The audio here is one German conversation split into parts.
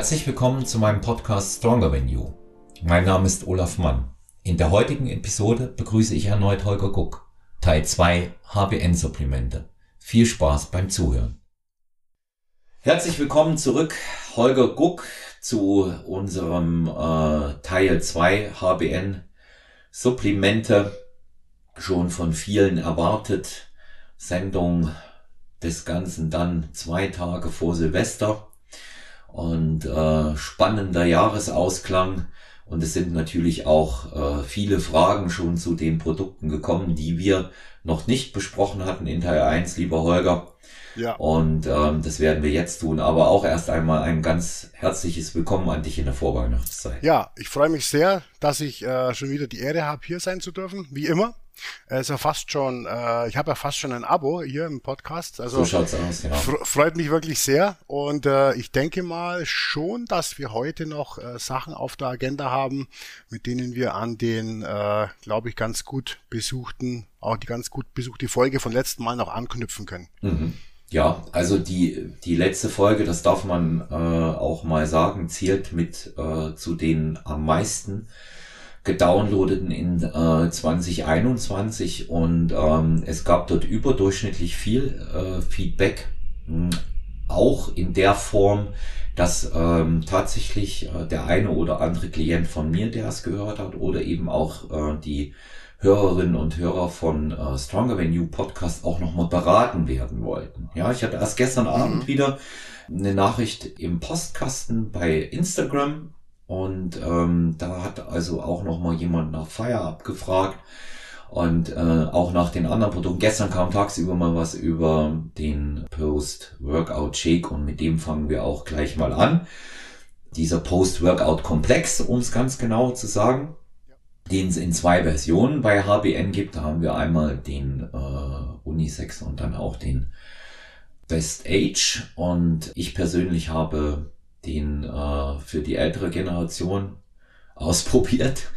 Herzlich willkommen zu meinem Podcast Stronger Than You. Mein Name ist Olaf Mann. In der heutigen Episode begrüße ich erneut Holger Guck, Teil 2 HBN-Supplemente. Viel Spaß beim Zuhören. Herzlich willkommen zurück, Holger Guck, zu unserem äh, Teil 2 HBN-Supplemente. Schon von vielen erwartet. Sendung des Ganzen dann zwei Tage vor Silvester und äh, spannender Jahresausklang. Und es sind natürlich auch äh, viele Fragen schon zu den Produkten gekommen, die wir noch nicht besprochen hatten in Teil 1, lieber Holger. Ja. Und ähm, das werden wir jetzt tun. Aber auch erst einmal ein ganz herzliches Willkommen an dich in der Vorweihnachtszeit. Ja, ich freue mich sehr, dass ich äh, schon wieder die Ehre habe, hier sein zu dürfen, wie immer. Ist ja fast schon, äh, ich habe ja fast schon ein Abo hier im Podcast. Also so schaut's aus, ja. Freut mich wirklich sehr. Und äh, ich denke mal schon, dass wir heute noch äh, Sachen auf der Agenda haben, mit denen wir an den, äh, glaube ich, ganz gut besuchten, auch die ganz gut besuchte Folge von letzten Mal noch anknüpfen können. Mhm. Ja, also die, die letzte Folge, das darf man äh, auch mal sagen, zählt mit äh, zu den am meisten gedownloadeten in äh, 2021 und ähm, es gab dort überdurchschnittlich viel äh, Feedback, mh, auch in der Form, dass ähm, tatsächlich äh, der eine oder andere Klient von mir, der es gehört hat, oder eben auch äh, die Hörerinnen und Hörer von äh, Stronger Than You Podcast auch nochmal beraten werden wollten. Ja, ich hatte erst gestern Abend mhm. wieder eine Nachricht im Postkasten bei Instagram und ähm, da hat also auch noch mal jemand nach Fire abgefragt und äh, auch nach den anderen Produkten. Gestern kam tagsüber mal was über den Post-Workout-Shake und mit dem fangen wir auch gleich mal an. Dieser Post-Workout-Komplex, um es ganz genau zu sagen, den es in zwei Versionen bei HBN gibt. Da haben wir einmal den äh, Unisex und dann auch den Best Age. Und ich persönlich habe den äh, für die ältere Generation ausprobiert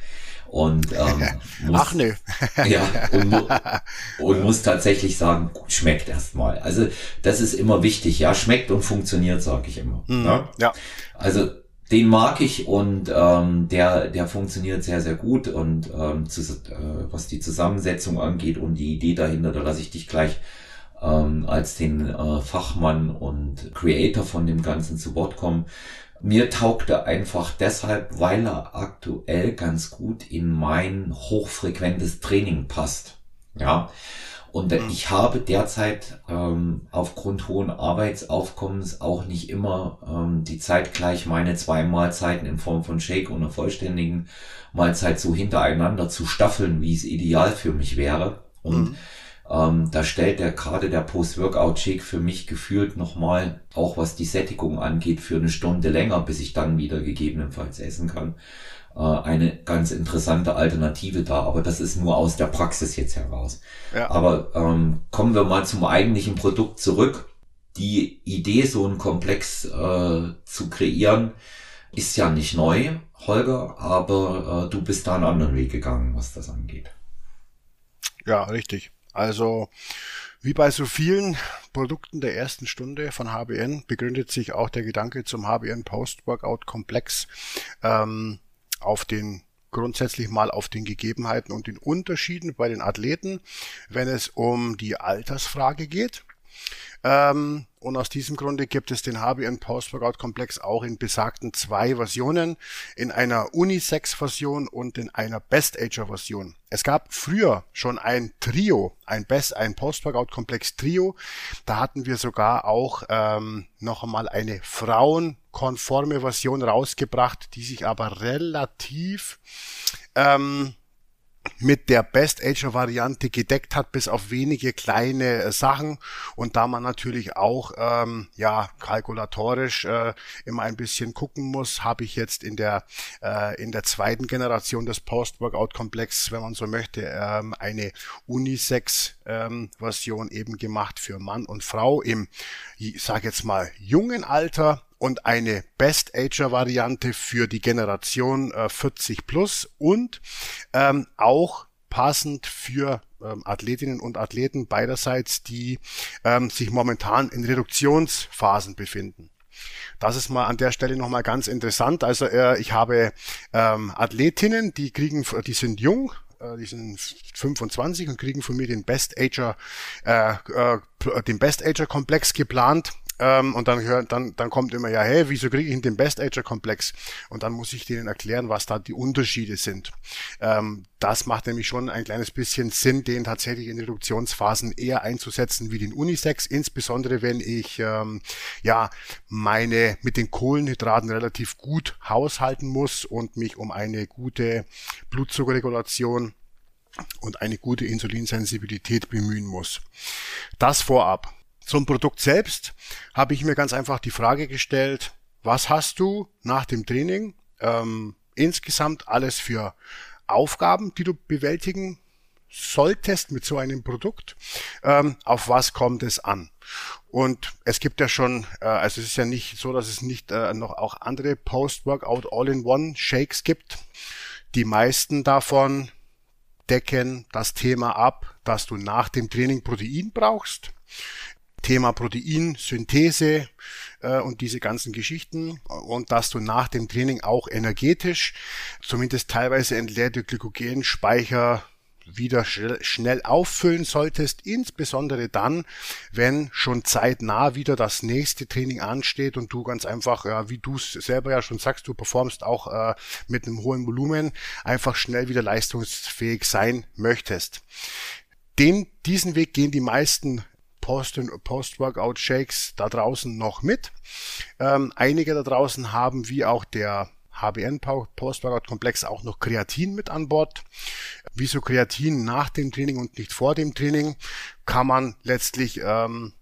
und ähm, muss, Ach nö. ja, und, und muss tatsächlich sagen, schmeckt erstmal. Also das ist immer wichtig, ja, schmeckt und funktioniert, sage ich immer. Mm, ja? ja. Also den mag ich und ähm, der, der funktioniert sehr, sehr gut. Und ähm, zu, äh, was die Zusammensetzung angeht und die Idee dahinter, da lasse ich dich gleich ähm, als den äh, Fachmann und Creator von dem Ganzen zu Wort kommen. Mir taugte einfach deshalb, weil er aktuell ganz gut in mein hochfrequentes Training passt. Ja. Und mhm. ich habe derzeit ähm, aufgrund hohen Arbeitsaufkommens auch nicht immer ähm, die Zeit gleich meine zwei Mahlzeiten in Form von Shake und einer vollständigen Mahlzeit so hintereinander zu staffeln, wie es ideal für mich wäre. Und mhm. Ähm, da stellt der gerade der Post-Workout-Shake für mich gefühlt nochmal, auch was die Sättigung angeht, für eine Stunde länger, bis ich dann wieder gegebenenfalls essen kann, äh, eine ganz interessante Alternative da. Aber das ist nur aus der Praxis jetzt heraus. Ja. Aber ähm, kommen wir mal zum eigentlichen Produkt zurück. Die Idee, so einen Komplex äh, zu kreieren, ist ja nicht neu, Holger, aber äh, du bist da einen anderen Weg gegangen, was das angeht. Ja, richtig. Also wie bei so vielen Produkten der ersten Stunde von HBN begründet sich auch der Gedanke zum HBN Post-Workout Komplex ähm, auf den grundsätzlich mal auf den Gegebenheiten und den Unterschieden bei den Athleten, wenn es um die Altersfrage geht. Ähm, und aus diesem Grunde gibt es den HBN Post-Workout Komplex auch in besagten zwei Versionen, in einer Unisex-Version und in einer Best-Ager-Version. Es gab früher schon ein Trio, ein Best, ein Post-Workout Komplex Trio. Da hatten wir sogar auch ähm, noch einmal eine frauenkonforme Version rausgebracht, die sich aber relativ ähm, mit der Best Ager Variante gedeckt hat, bis auf wenige kleine äh, Sachen. Und da man natürlich auch ähm, ja kalkulatorisch äh, immer ein bisschen gucken muss, habe ich jetzt in der äh, in der zweiten Generation des Post Workout Komplex, wenn man so möchte, ähm, eine Unisex ähm, Version eben gemacht für Mann und Frau im, ich sage jetzt mal jungen Alter und eine Best Ager Variante für die Generation äh, 40 plus und ähm, auch passend für ähm, Athletinnen und Athleten beiderseits, die ähm, sich momentan in Reduktionsphasen befinden. Das ist mal an der Stelle nochmal ganz interessant. Also äh, ich habe ähm, Athletinnen, die kriegen, die sind jung, äh, die sind 25 und kriegen von mir den Best Ager, äh, äh, den Best Ager Komplex geplant ähm, und dann, hört, dann, dann kommt immer, ja, hey, wieso kriege ich den Best Ager Komplex? Und dann muss ich denen erklären, was da die Unterschiede sind. Ähm, das macht nämlich schon ein kleines bisschen Sinn, den tatsächlich in Reduktionsphasen eher einzusetzen wie den Unisex, insbesondere wenn ich ähm, ja meine mit den Kohlenhydraten relativ gut haushalten muss und mich um eine gute Blutzuckerregulation und eine gute Insulinsensibilität bemühen muss. Das vorab. Zum Produkt selbst habe ich mir ganz einfach die Frage gestellt, was hast du nach dem Training ähm, insgesamt alles für Aufgaben, die du bewältigen solltest mit so einem Produkt, ähm, auf was kommt es an? Und es gibt ja schon, äh, also es ist ja nicht so, dass es nicht äh, noch auch andere Post-Workout All-in-One Shakes gibt. Die meisten davon decken das Thema ab, dass du nach dem Training Protein brauchst. Thema Proteinsynthese äh, und diese ganzen Geschichten und dass du nach dem Training auch energetisch zumindest teilweise entleerte Glykogenspeicher wieder schnell auffüllen solltest, insbesondere dann, wenn schon zeitnah wieder das nächste Training ansteht und du ganz einfach, ja, wie du es selber ja schon sagst, du performst auch äh, mit einem hohen Volumen, einfach schnell wieder leistungsfähig sein möchtest. Den, diesen Weg gehen die meisten Post-Workout-Shakes da draußen noch mit. Ähm, einige da draußen haben, wie auch der HBN Post-Workout-Komplex, auch noch Kreatin mit an Bord. Wieso Kreatin nach dem Training und nicht vor dem Training? Kann man letztlich ähm,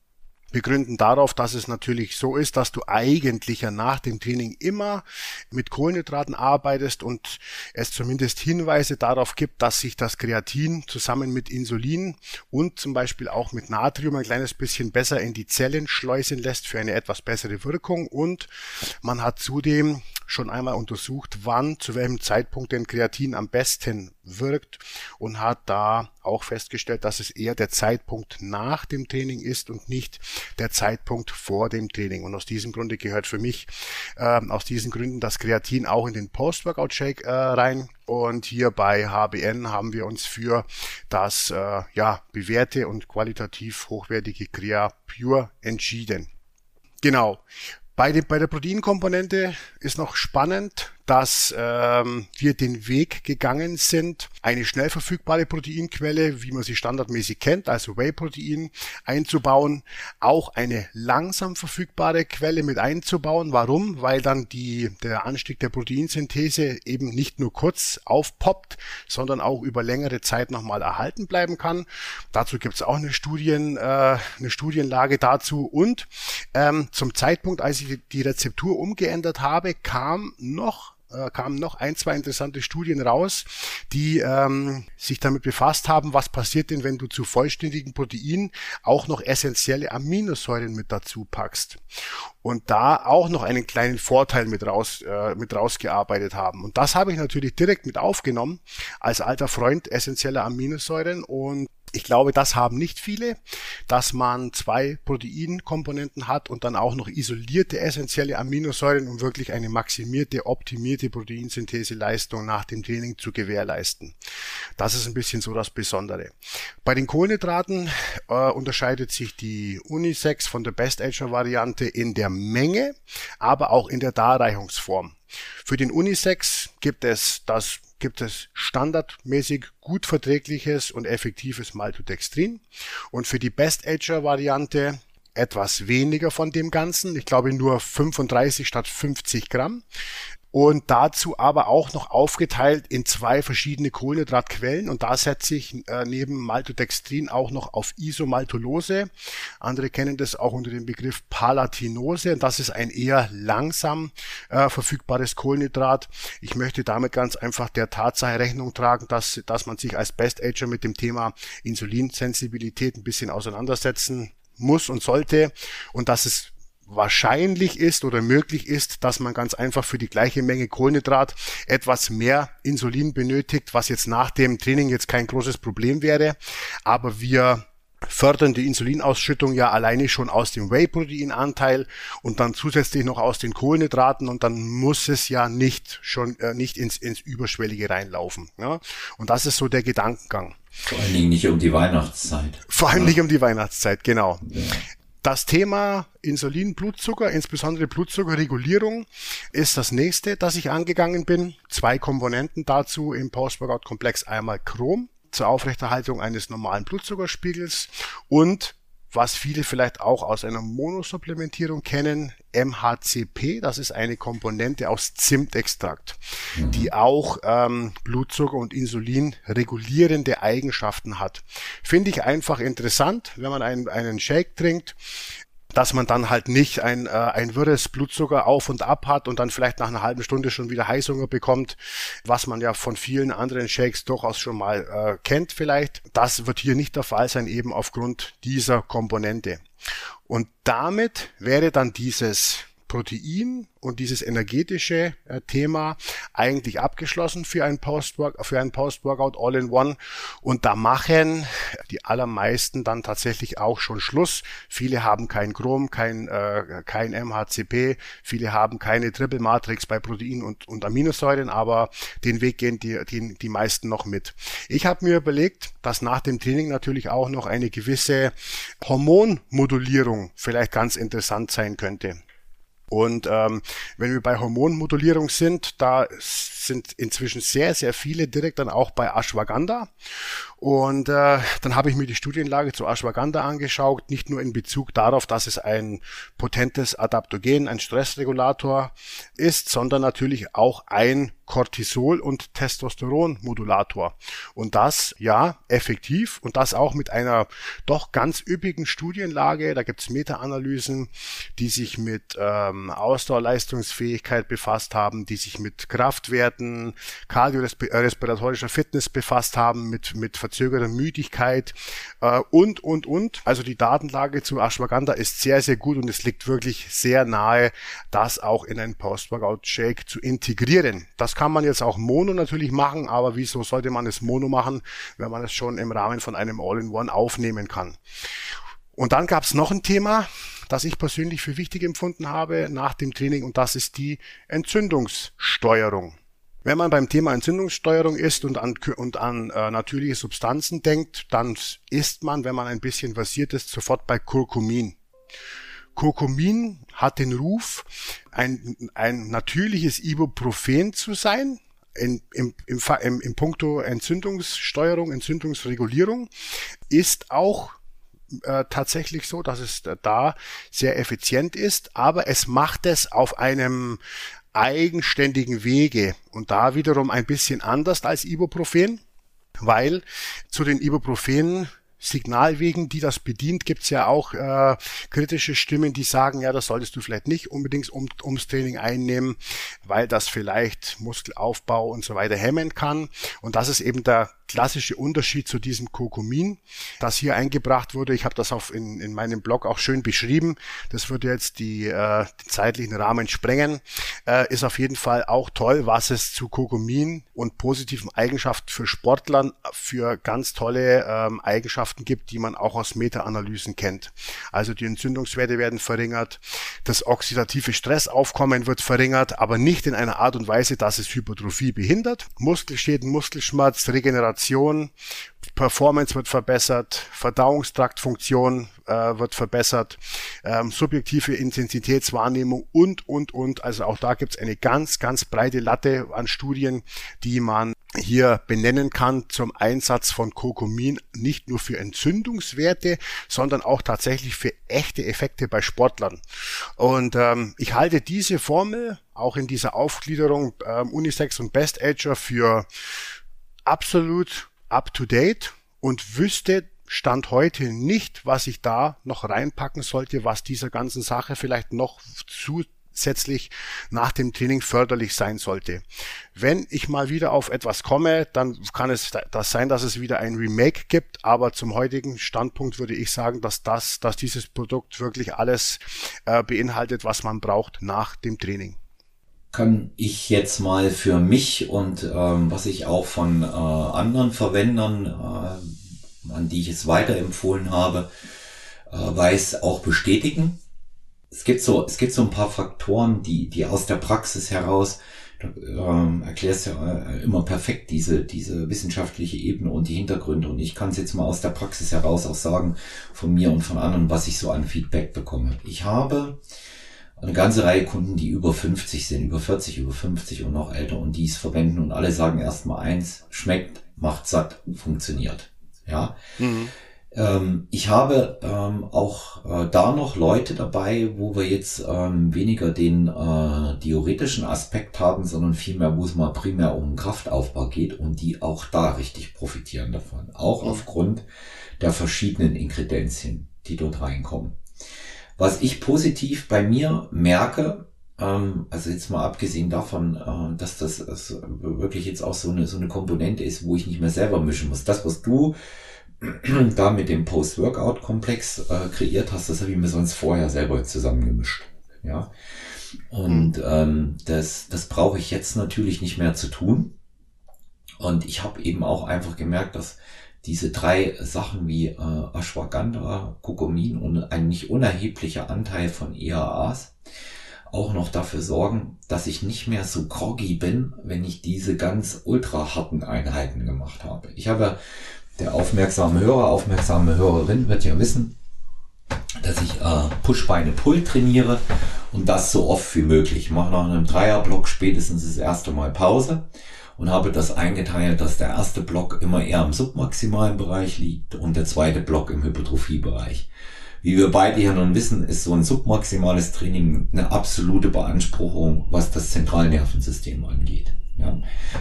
begründen darauf, dass es natürlich so ist, dass du eigentlich ja nach dem Training immer mit Kohlenhydraten arbeitest und es zumindest Hinweise darauf gibt, dass sich das Kreatin zusammen mit Insulin und zum Beispiel auch mit Natrium ein kleines bisschen besser in die Zellen schleusen lässt für eine etwas bessere Wirkung. Und man hat zudem schon einmal untersucht, wann, zu welchem Zeitpunkt denn Kreatin am besten wirkt und hat da auch festgestellt, dass es eher der Zeitpunkt nach dem Training ist und nicht der Zeitpunkt vor dem Training. Und aus diesem Grunde gehört für mich äh, aus diesen Gründen das Kreatin auch in den Post-Workout-Shake äh, rein. Und hier bei HBN haben wir uns für das äh, ja, bewährte und qualitativ hochwertige Crea Pure entschieden. Genau. Bei, de, bei der Proteinkomponente ist noch spannend, dass ähm, wir den Weg gegangen sind, eine schnell verfügbare Proteinquelle, wie man sie standardmäßig kennt, also Whey-Protein, einzubauen, auch eine langsam verfügbare Quelle mit einzubauen. Warum? Weil dann die, der Anstieg der Proteinsynthese eben nicht nur kurz aufpoppt, sondern auch über längere Zeit nochmal erhalten bleiben kann. Dazu gibt es auch eine, Studien, äh, eine Studienlage dazu. Und ähm, zum Zeitpunkt, als ich die Rezeptur umgeändert habe, kam noch äh, kamen noch ein, zwei interessante Studien raus, die ähm, sich damit befasst haben, was passiert denn, wenn du zu vollständigen Proteinen auch noch essentielle Aminosäuren mit dazu packst. Und da auch noch einen kleinen Vorteil mit raus, äh, mit rausgearbeitet haben. Und das habe ich natürlich direkt mit aufgenommen als alter Freund essentieller Aminosäuren und ich glaube, das haben nicht viele, dass man zwei Proteinkomponenten hat und dann auch noch isolierte essentielle Aminosäuren, um wirklich eine maximierte, optimierte Proteinsyntheseleistung nach dem Training zu gewährleisten. Das ist ein bisschen so das Besondere. Bei den Kohlenhydraten äh, unterscheidet sich die Unisex von der Best Ager Variante in der Menge, aber auch in der Darreichungsform. Für den Unisex gibt es das gibt es standardmäßig gut verträgliches und effektives Maltodextrin. Und für die Best Ager Variante etwas weniger von dem Ganzen. Ich glaube nur 35 statt 50 Gramm und dazu aber auch noch aufgeteilt in zwei verschiedene Kohlenhydratquellen und da setze ich äh, neben Maltodextrin auch noch auf Isomaltolose. Andere kennen das auch unter dem Begriff Palatinose und das ist ein eher langsam äh, verfügbares Kohlenhydrat. Ich möchte damit ganz einfach der Tatsache Rechnung tragen, dass, dass man sich als Best Ager mit dem Thema Insulinsensibilität ein bisschen auseinandersetzen muss und sollte und dass es wahrscheinlich ist oder möglich ist, dass man ganz einfach für die gleiche Menge Kohlenhydrat etwas mehr Insulin benötigt, was jetzt nach dem Training jetzt kein großes Problem wäre, aber wir fördern die Insulinausschüttung ja alleine schon aus dem Whey-Proteinanteil und dann zusätzlich noch aus den Kohlenhydraten und dann muss es ja nicht schon äh, nicht ins, ins Überschwellige reinlaufen. Ja? Und das ist so der Gedankengang. Vor allen Dingen nicht um die Weihnachtszeit. Vor allem ja. nicht um die Weihnachtszeit, genau. Ja. Das Thema Insulin, Blutzucker, insbesondere Blutzuckerregulierung, ist das nächste, das ich angegangen bin. Zwei Komponenten dazu im Post-Workout-Komplex. Einmal Chrom zur Aufrechterhaltung eines normalen Blutzuckerspiegels und was viele vielleicht auch aus einer Monosupplementierung kennen, MHCP, das ist eine Komponente aus Zimtextrakt, mhm. die auch ähm, Blutzucker und Insulin regulierende Eigenschaften hat. Finde ich einfach interessant, wenn man einen, einen Shake trinkt, dass man dann halt nicht ein, äh, ein wirres Blutzucker auf und ab hat und dann vielleicht nach einer halben Stunde schon wieder Heißhunger bekommt, was man ja von vielen anderen Shakes durchaus schon mal äh, kennt vielleicht. Das wird hier nicht der Fall sein, eben aufgrund dieser Komponente. Und damit wäre dann dieses Protein und dieses energetische äh, Thema eigentlich abgeschlossen für ein Post-Workout, für ein Post-Workout All-in-One. Und da machen die allermeisten dann tatsächlich auch schon Schluss. Viele haben kein Chrom, kein, äh, kein MHCP, viele haben keine Triple Matrix bei Protein und, und Aminosäuren, aber den Weg gehen die, die, die meisten noch mit. Ich habe mir überlegt, dass nach dem Training natürlich auch noch eine gewisse Hormonmodulierung vielleicht ganz interessant sein könnte. Und ähm, wenn wir bei Hormonmodulierung sind, da sind inzwischen sehr, sehr viele direkt dann auch bei Ashwagandha. Und äh, dann habe ich mir die Studienlage zu Ashwagandha angeschaut, nicht nur in Bezug darauf, dass es ein potentes Adaptogen, ein Stressregulator ist, sondern natürlich auch ein Cortisol- und Testosteronmodulator. Und das, ja, effektiv und das auch mit einer doch ganz üppigen Studienlage. Da gibt's Meta-Analysen, die sich mit ähm, Ausdauerleistungsfähigkeit befasst haben, die sich mit Kraftwerten, kardiorespiratorischer Fitness befasst haben, mit, mit verzögerter Müdigkeit äh, und, und, und. Also die Datenlage zu Ashwagandha ist sehr, sehr gut und es liegt wirklich sehr nahe, das auch in einen Post-Workout-Shake zu integrieren. Das kann man jetzt auch Mono natürlich machen, aber wieso sollte man es Mono machen, wenn man es schon im Rahmen von einem All-in-One aufnehmen kann? Und dann gab es noch ein Thema, das ich persönlich für wichtig empfunden habe nach dem Training und das ist die Entzündungssteuerung. Wenn man beim Thema Entzündungssteuerung ist und an, und an äh, natürliche Substanzen denkt, dann ist man, wenn man ein bisschen versiert ist, sofort bei Kurkumin. Kurkumin hat den Ruf, ein, ein natürliches Ibuprofen zu sein, in, im, im, im, im Punkto Entzündungssteuerung, Entzündungsregulierung, ist auch äh, tatsächlich so, dass es da sehr effizient ist, aber es macht es auf einem eigenständigen Wege und da wiederum ein bisschen anders als Ibuprofen, weil zu den Ibuprofenen Signalwegen, die das bedient, gibt's ja auch äh, kritische Stimmen, die sagen, ja, das solltest du vielleicht nicht unbedingt um, ums Training einnehmen, weil das vielleicht Muskelaufbau und so weiter hemmen kann. Und das ist eben der klassische Unterschied zu diesem Kokumin, das hier eingebracht wurde. Ich habe das auf in, in meinem Blog auch schön beschrieben. Das würde jetzt die, äh, den zeitlichen Rahmen sprengen. Äh, ist auf jeden Fall auch toll, was es zu Kokumin und positiven Eigenschaften für Sportlern für ganz tolle ähm, Eigenschaften gibt, die man auch aus Meta-Analysen kennt. Also die Entzündungswerte werden verringert, das oxidative Stressaufkommen wird verringert, aber nicht in einer Art und Weise, dass es Hypertrophie behindert. Muskelschäden, Muskelschmerz, Regeneration Regeneration, Performance wird verbessert, Verdauungstraktfunktion äh, wird verbessert, ähm, subjektive Intensitätswahrnehmung und, und, und. Also auch da gibt es eine ganz, ganz breite Latte an Studien, die man hier benennen kann zum Einsatz von Kokumin nicht nur für Entzündungswerte, sondern auch tatsächlich für echte Effekte bei Sportlern. Und ähm, ich halte diese Formel auch in dieser Aufgliederung ähm, Unisex und Best Ager für absolut up to date und wüsste Stand heute nicht, was ich da noch reinpacken sollte, was dieser ganzen Sache vielleicht noch zusätzlich nach dem Training förderlich sein sollte. Wenn ich mal wieder auf etwas komme, dann kann es das sein, dass es wieder ein Remake gibt, aber zum heutigen Standpunkt würde ich sagen, dass das, dass dieses Produkt wirklich alles äh, beinhaltet, was man braucht nach dem Training kann ich jetzt mal für mich und ähm, was ich auch von äh, anderen Verwendern äh, an die ich es weiterempfohlen habe, äh, weiß auch bestätigen. Es gibt so, es gibt so ein paar Faktoren, die, die aus der Praxis heraus ähm, erklärst ja äh, immer perfekt diese, diese wissenschaftliche Ebene und die Hintergründe. Und ich kann es jetzt mal aus der Praxis heraus auch sagen, von mir und von anderen, was ich so an Feedback bekomme. Ich habe eine ganze Reihe Kunden, die über 50 sind, über 40, über 50 und noch älter und die es verwenden und alle sagen erstmal eins, schmeckt, macht satt, funktioniert. Ja. Mhm. Ähm, ich habe ähm, auch äh, da noch Leute dabei, wo wir jetzt ähm, weniger den äh, theoretischen Aspekt haben, sondern vielmehr, wo es mal primär um Kraftaufbau geht und die auch da richtig profitieren davon. Auch mhm. aufgrund der verschiedenen Ingredienzien, die dort reinkommen. Was ich positiv bei mir merke, ähm, also jetzt mal abgesehen davon, äh, dass das, das wirklich jetzt auch so eine, so eine Komponente ist, wo ich nicht mehr selber mischen muss. Das, was du da mit dem Post-Workout-Komplex äh, kreiert hast, das habe ich mir sonst vorher selber zusammengemischt. Ja. Und mhm. ähm, das, das brauche ich jetzt natürlich nicht mehr zu tun. Und ich habe eben auch einfach gemerkt, dass diese drei Sachen wie äh, Ashwagandha, Kokomin und ein nicht unerheblicher Anteil von EAAs auch noch dafür sorgen, dass ich nicht mehr so groggy bin, wenn ich diese ganz ultra harten Einheiten gemacht habe. Ich habe der aufmerksame Hörer, aufmerksame Hörerin wird ja wissen, dass ich äh, Push-Beine Pull trainiere und das so oft wie möglich. Ich mache nach einem Dreierblock spätestens das erste Mal Pause und habe das eingeteilt, dass der erste Block immer eher im submaximalen Bereich liegt und der zweite Block im Hypertrophiebereich. Wie wir beide ja nun wissen, ist so ein submaximales Training eine absolute Beanspruchung, was das Zentralnervensystem angeht. Ja.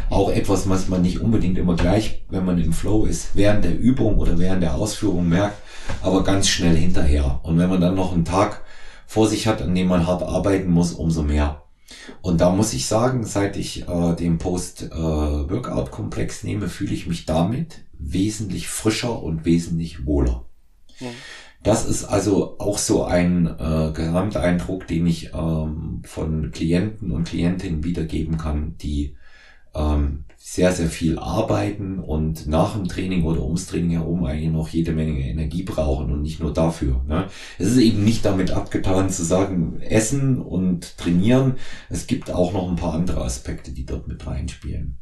Auch etwas, was man nicht unbedingt immer gleich, wenn man im Flow ist, während der Übung oder während der Ausführung merkt, aber ganz schnell hinterher. Und wenn man dann noch einen Tag vor sich hat, an dem man hart arbeiten muss, umso mehr. Und da muss ich sagen, seit ich äh, den Post-Workout-Komplex äh, nehme, fühle ich mich damit wesentlich frischer und wesentlich wohler. Ja. Das ist also auch so ein äh, Gesamteindruck, den ich ähm, von Klienten und Klientinnen wiedergeben kann, die ähm, sehr, sehr viel arbeiten und nach dem Training oder ums Training herum eigentlich noch jede Menge Energie brauchen und nicht nur dafür. Ne? Es ist eben nicht damit abgetan zu sagen, essen und trainieren. Es gibt auch noch ein paar andere Aspekte, die dort mit reinspielen.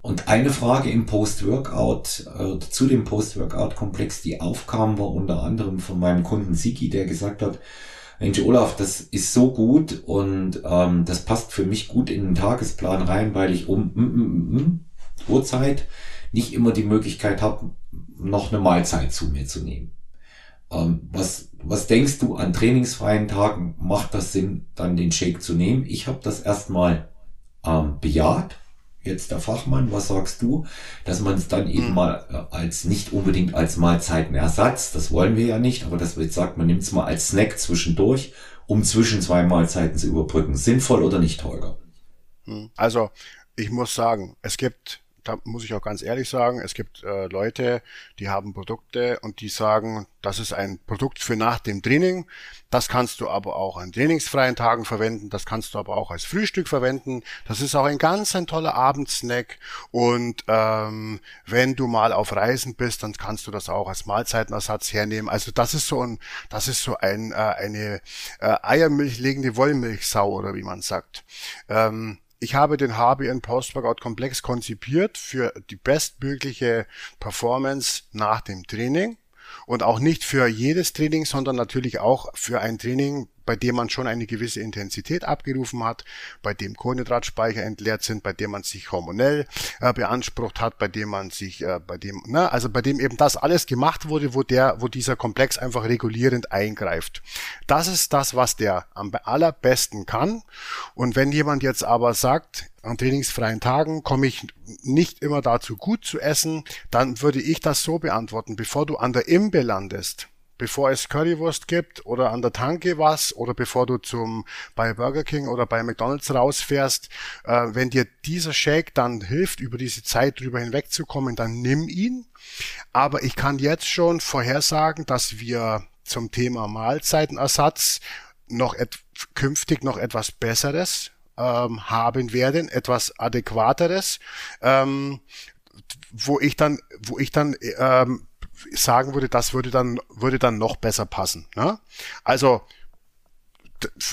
Und eine Frage im Post-Workout, äh, zu dem Post-Workout-Komplex, die aufkam, war unter anderem von meinem Kunden Siki, der gesagt hat, Mensch, Olaf, das ist so gut und ähm, das passt für mich gut in den Tagesplan rein, weil ich um mm, mm, mm, Uhrzeit nicht immer die Möglichkeit habe, noch eine Mahlzeit zu mir zu nehmen. Ähm, was, was denkst du an trainingsfreien Tagen? Macht das Sinn, dann den Shake zu nehmen? Ich habe das erstmal ähm, bejaht jetzt der Fachmann, was sagst du, dass man es dann eben mhm. mal äh, als nicht unbedingt als Mahlzeitenersatz, das wollen wir ja nicht, aber dass man jetzt sagt, man nimmt es mal als Snack zwischendurch, um zwischen zwei Mahlzeiten zu überbrücken. Sinnvoll oder nicht, Holger? Mhm. Also, ich muss sagen, es gibt da muss ich auch ganz ehrlich sagen, es gibt äh, Leute, die haben Produkte und die sagen, das ist ein Produkt für nach dem Training. Das kannst du aber auch an trainingsfreien Tagen verwenden. Das kannst du aber auch als Frühstück verwenden. Das ist auch ein ganz ein toller Abendsnack. Und ähm, wenn du mal auf Reisen bist, dann kannst du das auch als Mahlzeitenersatz hernehmen. Also das ist so ein, das ist so ein äh, eine äh, Eiermilch legende Wollmilchsau oder wie man sagt. Ähm, ich habe den HBN Post-Workout Komplex konzipiert für die bestmögliche Performance nach dem Training und auch nicht für jedes Training, sondern natürlich auch für ein Training, bei dem man schon eine gewisse Intensität abgerufen hat, bei dem Kohlenhydratspeicher entleert sind, bei dem man sich hormonell äh, beansprucht hat, bei dem man sich, äh, bei dem, ne, also bei dem eben das alles gemacht wurde, wo der, wo dieser Komplex einfach regulierend eingreift. Das ist das, was der am allerbesten kann. Und wenn jemand jetzt aber sagt, an trainingsfreien Tagen komme ich nicht immer dazu gut zu essen, dann würde ich das so beantworten, bevor du an der Imbe landest, bevor es Currywurst gibt oder an der Tanke was oder bevor du zum bei Burger King oder bei McDonald's rausfährst, äh, wenn dir dieser Shake dann hilft, über diese Zeit drüber hinwegzukommen, dann nimm ihn. Aber ich kann jetzt schon vorhersagen, dass wir zum Thema Mahlzeitenersatz noch künftig noch etwas Besseres ähm, haben werden, etwas adäquateres, ähm, wo ich dann, wo ich dann ähm, sagen würde, das würde dann, würde dann noch besser passen. Ne? Also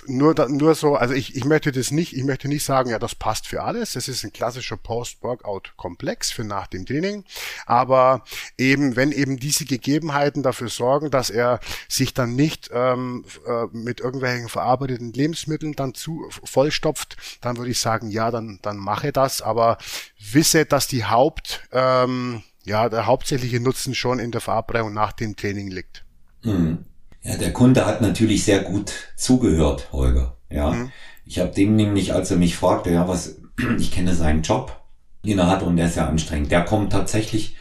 nur, nur so, also ich, ich möchte das nicht, ich möchte nicht sagen, ja, das passt für alles. Das ist ein klassischer Post-Workout-Komplex für nach dem Training. Aber eben, wenn eben diese Gegebenheiten dafür sorgen, dass er sich dann nicht ähm, äh, mit irgendwelchen verarbeiteten Lebensmitteln dann zu vollstopft, dann würde ich sagen, ja, dann, dann mache das. Aber wisse, dass die Haupt, ähm, ja, der hauptsächliche Nutzen schon in der Verabreichung nach dem Training liegt. Mhm. Ja, der Kunde hat natürlich sehr gut zugehört, Holger. Ja, mhm. ich habe dem nämlich, als er mich fragte, ja, was, ich kenne seinen Job, den er hat und der ist ja anstrengend. Der kommt tatsächlich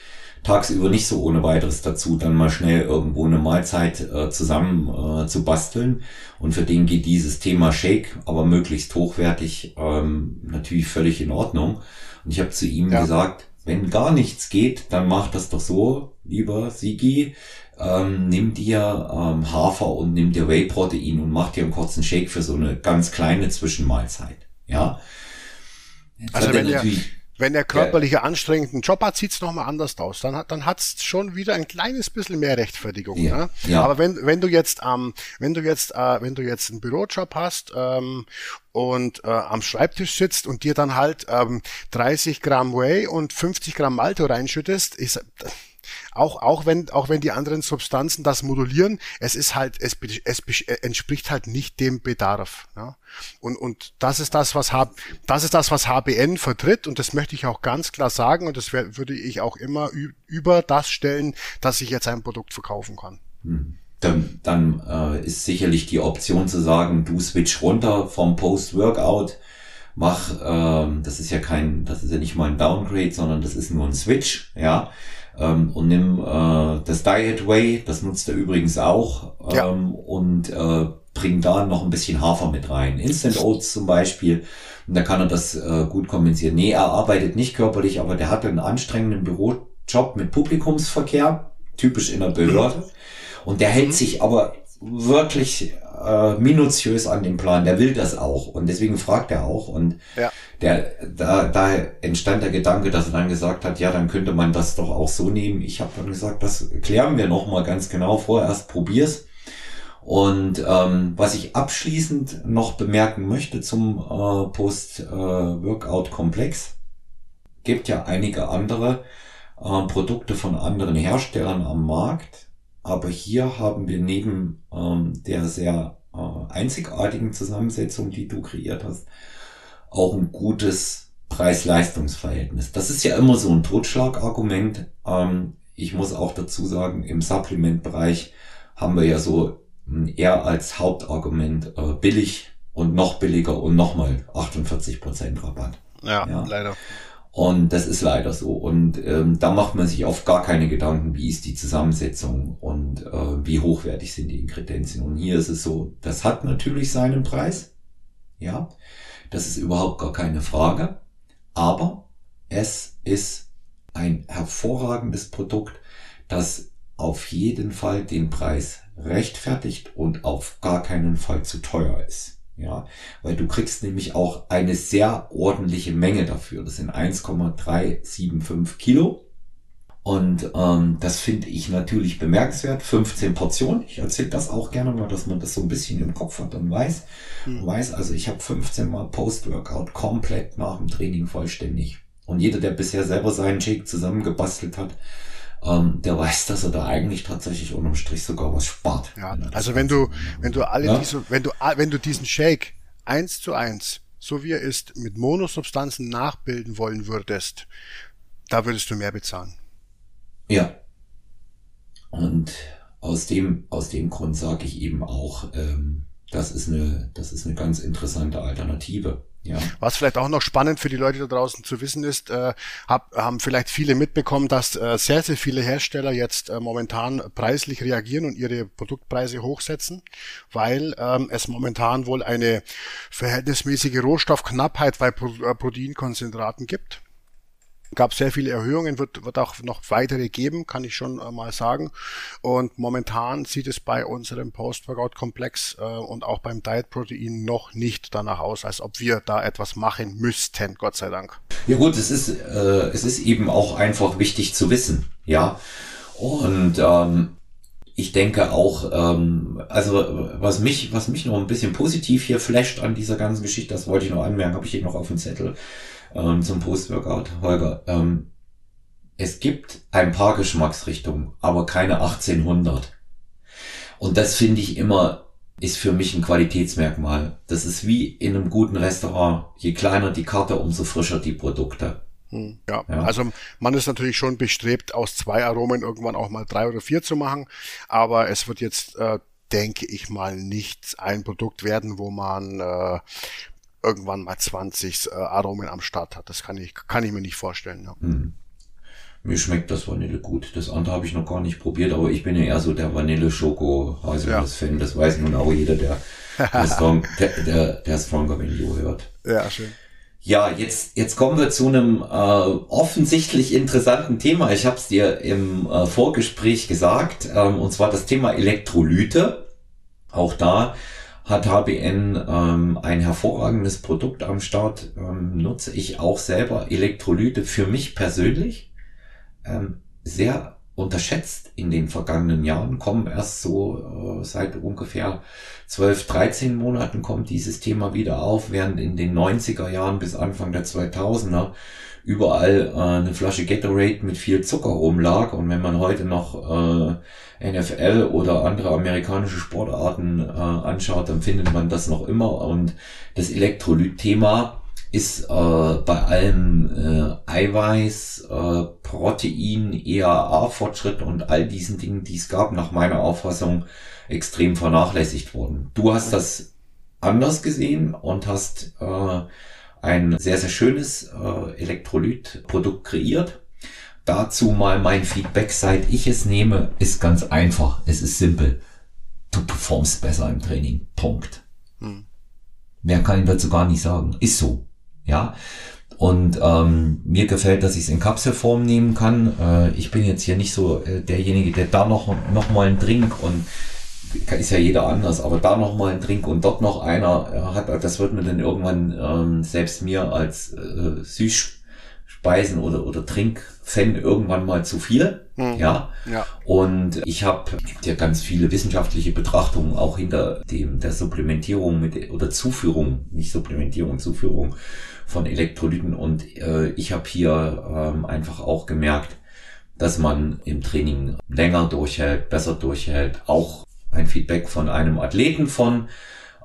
tagsüber nicht so ohne weiteres dazu, dann mal schnell irgendwo eine Mahlzeit äh, zusammen äh, zu basteln. Und für den geht dieses Thema Shake, aber möglichst hochwertig, ähm, natürlich völlig in Ordnung. Und ich habe zu ihm ja. gesagt, wenn gar nichts geht, dann mach das doch so, lieber Sigi ähm, nimm dir ähm, Hafer und nimm dir Whey-Protein und mach dir einen kurzen Shake für so eine ganz kleine Zwischenmahlzeit. Ja. Jetzt also wenn der, wenn der körperliche ja, anstrengenden Job hat, sieht's noch mal anders aus. Dann hat dann hat's schon wieder ein kleines bisschen mehr Rechtfertigung. Ja, ne? ja. Aber wenn wenn du jetzt ähm, wenn du jetzt äh, wenn du jetzt einen Bürojob hast ähm, und äh, am Schreibtisch sitzt und dir dann halt ähm, 30 Gramm Whey und 50 Gramm Malto reinschüttest, ist auch, auch wenn, auch wenn die anderen Substanzen das modulieren, es ist halt, es, es entspricht halt nicht dem Bedarf. Ja? Und, und das ist das, was H, das ist das, was HBN vertritt und das möchte ich auch ganz klar sagen und das würde ich auch immer über das stellen, dass ich jetzt ein Produkt verkaufen kann. Hm. Dann, dann äh, ist sicherlich die Option zu sagen, du switch runter vom Post-Workout, mach, äh, das ist ja kein, das ist ja nicht mal ein Downgrade, sondern das ist nur ein Switch, ja ähm, und nimm äh, das Diet Way, das nutzt er übrigens auch, ähm, ja. und äh, bring da noch ein bisschen Hafer mit rein. Instant Oats zum Beispiel. Und da kann er das äh, gut kompensieren. Nee, er arbeitet nicht körperlich, aber der hat einen anstrengenden Bürojob mit Publikumsverkehr, typisch in der Behörde. Und der hält mhm. sich aber wirklich äh, minutiös an dem Plan. Der will das auch und deswegen fragt er auch. Und ja. der, da, da entstand der Gedanke, dass er dann gesagt hat, ja, dann könnte man das doch auch so nehmen. Ich habe dann gesagt, das klären wir noch mal ganz genau. Vorerst probier's. Und ähm, was ich abschließend noch bemerken möchte zum äh, Post-Workout-Komplex, äh, gibt ja einige andere äh, Produkte von anderen Herstellern am Markt aber hier haben wir neben ähm, der sehr äh, einzigartigen Zusammensetzung, die du kreiert hast, auch ein gutes Preis-Leistungs-Verhältnis. Das ist ja immer so ein Totschlagargument. Ähm, ich muss auch dazu sagen, im Supplement-Bereich haben wir ja so eher als Hauptargument äh, billig und noch billiger und nochmal 48% Rabatt. Ja, ja, leider. Und das ist leider so. Und ähm, da macht man sich oft gar keine Gedanken, wie ist die Zusammensetzung und äh, wie hochwertig sind die Inkredenzien. Und hier ist es so, das hat natürlich seinen Preis. Ja, das ist überhaupt gar keine Frage. Aber es ist ein hervorragendes Produkt, das auf jeden Fall den Preis rechtfertigt und auf gar keinen Fall zu teuer ist. Ja, weil du kriegst nämlich auch eine sehr ordentliche Menge dafür. Das sind 1,375 Kilo. Und ähm, das finde ich natürlich bemerkenswert. 15 Portionen. Ich erzähle das auch gerne mal, dass man das so ein bisschen im Kopf hat und weiß. Mhm. weiß, also ich habe 15 Mal Post-Workout komplett nach dem Training vollständig. Und jeder, der bisher selber seinen Shake zusammengebastelt hat, ähm, der weiß, dass er da eigentlich tatsächlich unterm Strich sogar was spart. Ja, wenn also wenn du, wenn du alle ja? diese, wenn du, wenn du diesen Shake eins zu eins, so wie er ist, mit Monosubstanzen nachbilden wollen würdest, da würdest du mehr bezahlen. Ja. Und aus dem, aus dem Grund sage ich eben auch, ähm, das ist eine, das ist eine ganz interessante Alternative. Ja. Was vielleicht auch noch spannend für die Leute da draußen zu wissen ist, äh, hab, haben vielleicht viele mitbekommen, dass äh, sehr, sehr viele Hersteller jetzt äh, momentan preislich reagieren und ihre Produktpreise hochsetzen, weil ähm, es momentan wohl eine verhältnismäßige Rohstoffknappheit bei Pro äh, Proteinkonzentraten gibt gab sehr viele Erhöhungen, wird, wird auch noch weitere geben, kann ich schon äh, mal sagen. Und momentan sieht es bei unserem Post-Workout-Komplex äh, und auch beim Diet-Protein noch nicht danach aus, als ob wir da etwas machen müssten, Gott sei Dank. Ja gut, es ist, äh, es ist eben auch einfach wichtig zu wissen, ja. Und ähm, ich denke auch, ähm, also was mich, was mich noch ein bisschen positiv hier flasht an dieser ganzen Geschichte, das wollte ich noch anmerken, habe ich hier noch auf dem Zettel ähm, zum Post-Workout, Holger. Ähm, es gibt ein paar Geschmacksrichtungen, aber keine 1800. Und das finde ich immer, ist für mich ein Qualitätsmerkmal. Das ist wie in einem guten Restaurant. Je kleiner die Karte, umso frischer die Produkte. Hm, ja. ja, also man ist natürlich schon bestrebt, aus zwei Aromen irgendwann auch mal drei oder vier zu machen, aber es wird jetzt, äh, denke ich mal, nicht ein Produkt werden, wo man äh, irgendwann mal 20 äh, Aromen am Start hat. Das kann ich, kann ich mir nicht vorstellen. Ja. Hm. Mir schmeckt das Vanille gut. Das andere habe ich noch gar nicht probiert, aber ich bin ja eher so der Vanille-Schoko-Haselnuss-Fan. Ja. Das weiß nun auch jeder, der, der, Strong, der, der, der Stronger Venue hört. Ja, schön. Ja, jetzt, jetzt kommen wir zu einem äh, offensichtlich interessanten Thema. Ich habe es dir im äh, Vorgespräch gesagt, ähm, und zwar das Thema Elektrolyte. Auch da hat HBN ähm, ein hervorragendes Produkt am Start. Ähm, nutze ich auch selber Elektrolyte für mich persönlich. Ähm, sehr unterschätzt in den vergangenen Jahren, kommen. Erst so äh, seit ungefähr 12, 13 Monaten kommt dieses Thema wieder auf, während in den 90er Jahren bis Anfang der 2000er überall äh, eine Flasche Gatorade mit viel Zucker rumlag. Und wenn man heute noch äh, NFL oder andere amerikanische Sportarten äh, anschaut, dann findet man das noch immer. Und das Elektrolyt-Thema ist äh, bei allem äh, Eiweiß, äh, Protein, EAA-Fortschritt und all diesen Dingen, die es gab, nach meiner Auffassung extrem vernachlässigt worden. Du hast das anders gesehen und hast äh, ein sehr, sehr schönes äh, Elektrolytprodukt kreiert. Dazu mal mein Feedback, seit ich es nehme, ist ganz einfach. Es ist simpel. Du performst besser im Training. Punkt. Hm. Mehr kann ich dazu gar nicht sagen. Ist so. Ja. Und ähm, mir gefällt, dass ich es in Kapselform nehmen kann. Äh, ich bin jetzt hier nicht so äh, derjenige, der da noch, noch mal einen Drink und ist ja jeder anders, aber da noch mal ein Drink und dort noch einer äh, hat, das wird mir dann irgendwann ähm, selbst mir als äh, Süßspeisen oder oder Trinkfan irgendwann mal zu viel, hm. ja. ja. Und ich habe gibt ja ganz viele wissenschaftliche Betrachtungen auch hinter dem der Supplementierung mit oder Zuführung, nicht Supplementierung, Zuführung von Elektrolyten und äh, ich habe hier ähm, einfach auch gemerkt, dass man im Training länger durchhält, besser durchhält, auch ein Feedback von einem Athleten von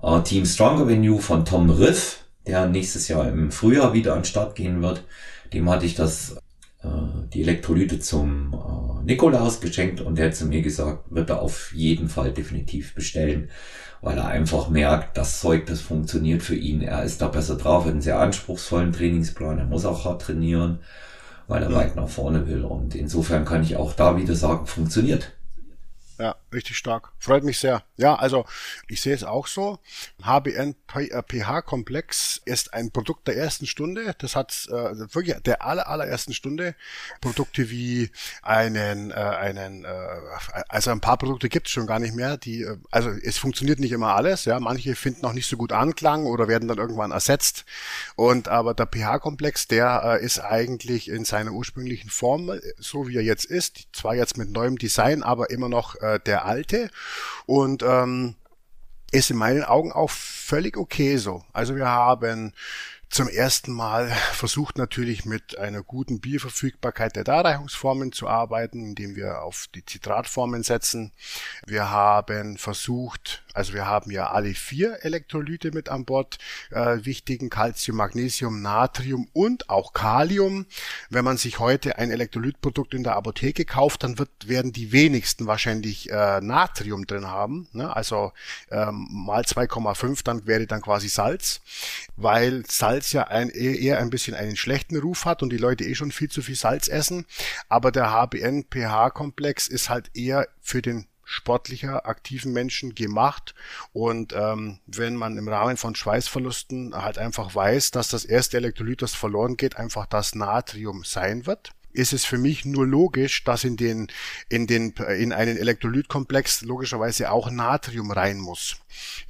äh, Team Stronger Venue, von Tom Riff, der nächstes Jahr im Frühjahr wieder an den Start gehen wird. Dem hatte ich das, die Elektrolyte zum äh, Nikolaus geschenkt und der hat zu mir gesagt, wird er auf jeden Fall definitiv bestellen, weil er einfach merkt, das Zeug, das funktioniert für ihn. Er ist da besser drauf, hat einen sehr anspruchsvollen Trainingsplan, er muss auch hart trainieren, weil er ja. weit nach vorne will. Und insofern kann ich auch da wieder sagen, funktioniert. Ja, richtig stark. Freut mich sehr. Ja, also ich sehe es auch so. HBN pH-Komplex ist ein Produkt der ersten Stunde. Das hat äh, wirklich der aller, allerersten Stunde. Produkte wie einen, äh, einen, äh, also ein paar Produkte gibt es schon gar nicht mehr. Die, äh, also es funktioniert nicht immer alles. Ja, manche finden auch nicht so gut Anklang oder werden dann irgendwann ersetzt. Und aber der pH-Komplex, der äh, ist eigentlich in seiner ursprünglichen Form, so wie er jetzt ist, zwar jetzt mit neuem Design, aber immer noch äh, der alte und ähm, ist in meinen Augen auch völlig okay so. Also wir haben zum ersten Mal versucht natürlich mit einer guten Bierverfügbarkeit der Darreichungsformen zu arbeiten, indem wir auf die Zitratformen setzen. Wir haben versucht, also wir haben ja alle vier Elektrolyte mit an Bord, äh, wichtigen Calcium, Magnesium, Natrium und auch Kalium. Wenn man sich heute ein Elektrolytprodukt in der Apotheke kauft, dann wird, werden die wenigsten wahrscheinlich äh, Natrium drin haben. Ne? Also ähm, mal 2,5, dann wäre dann quasi Salz, weil Salz ja ein, eher ein bisschen einen schlechten Ruf hat und die Leute eh schon viel zu viel Salz essen. Aber der HBN-pH-Komplex ist halt eher für den sportlicher, aktiven Menschen gemacht. Und ähm, wenn man im Rahmen von Schweißverlusten halt einfach weiß, dass das erste Elektrolyt, das verloren geht, einfach das Natrium sein wird, ist es für mich nur logisch, dass in den, in den, in einen Elektrolytkomplex logischerweise auch Natrium rein muss.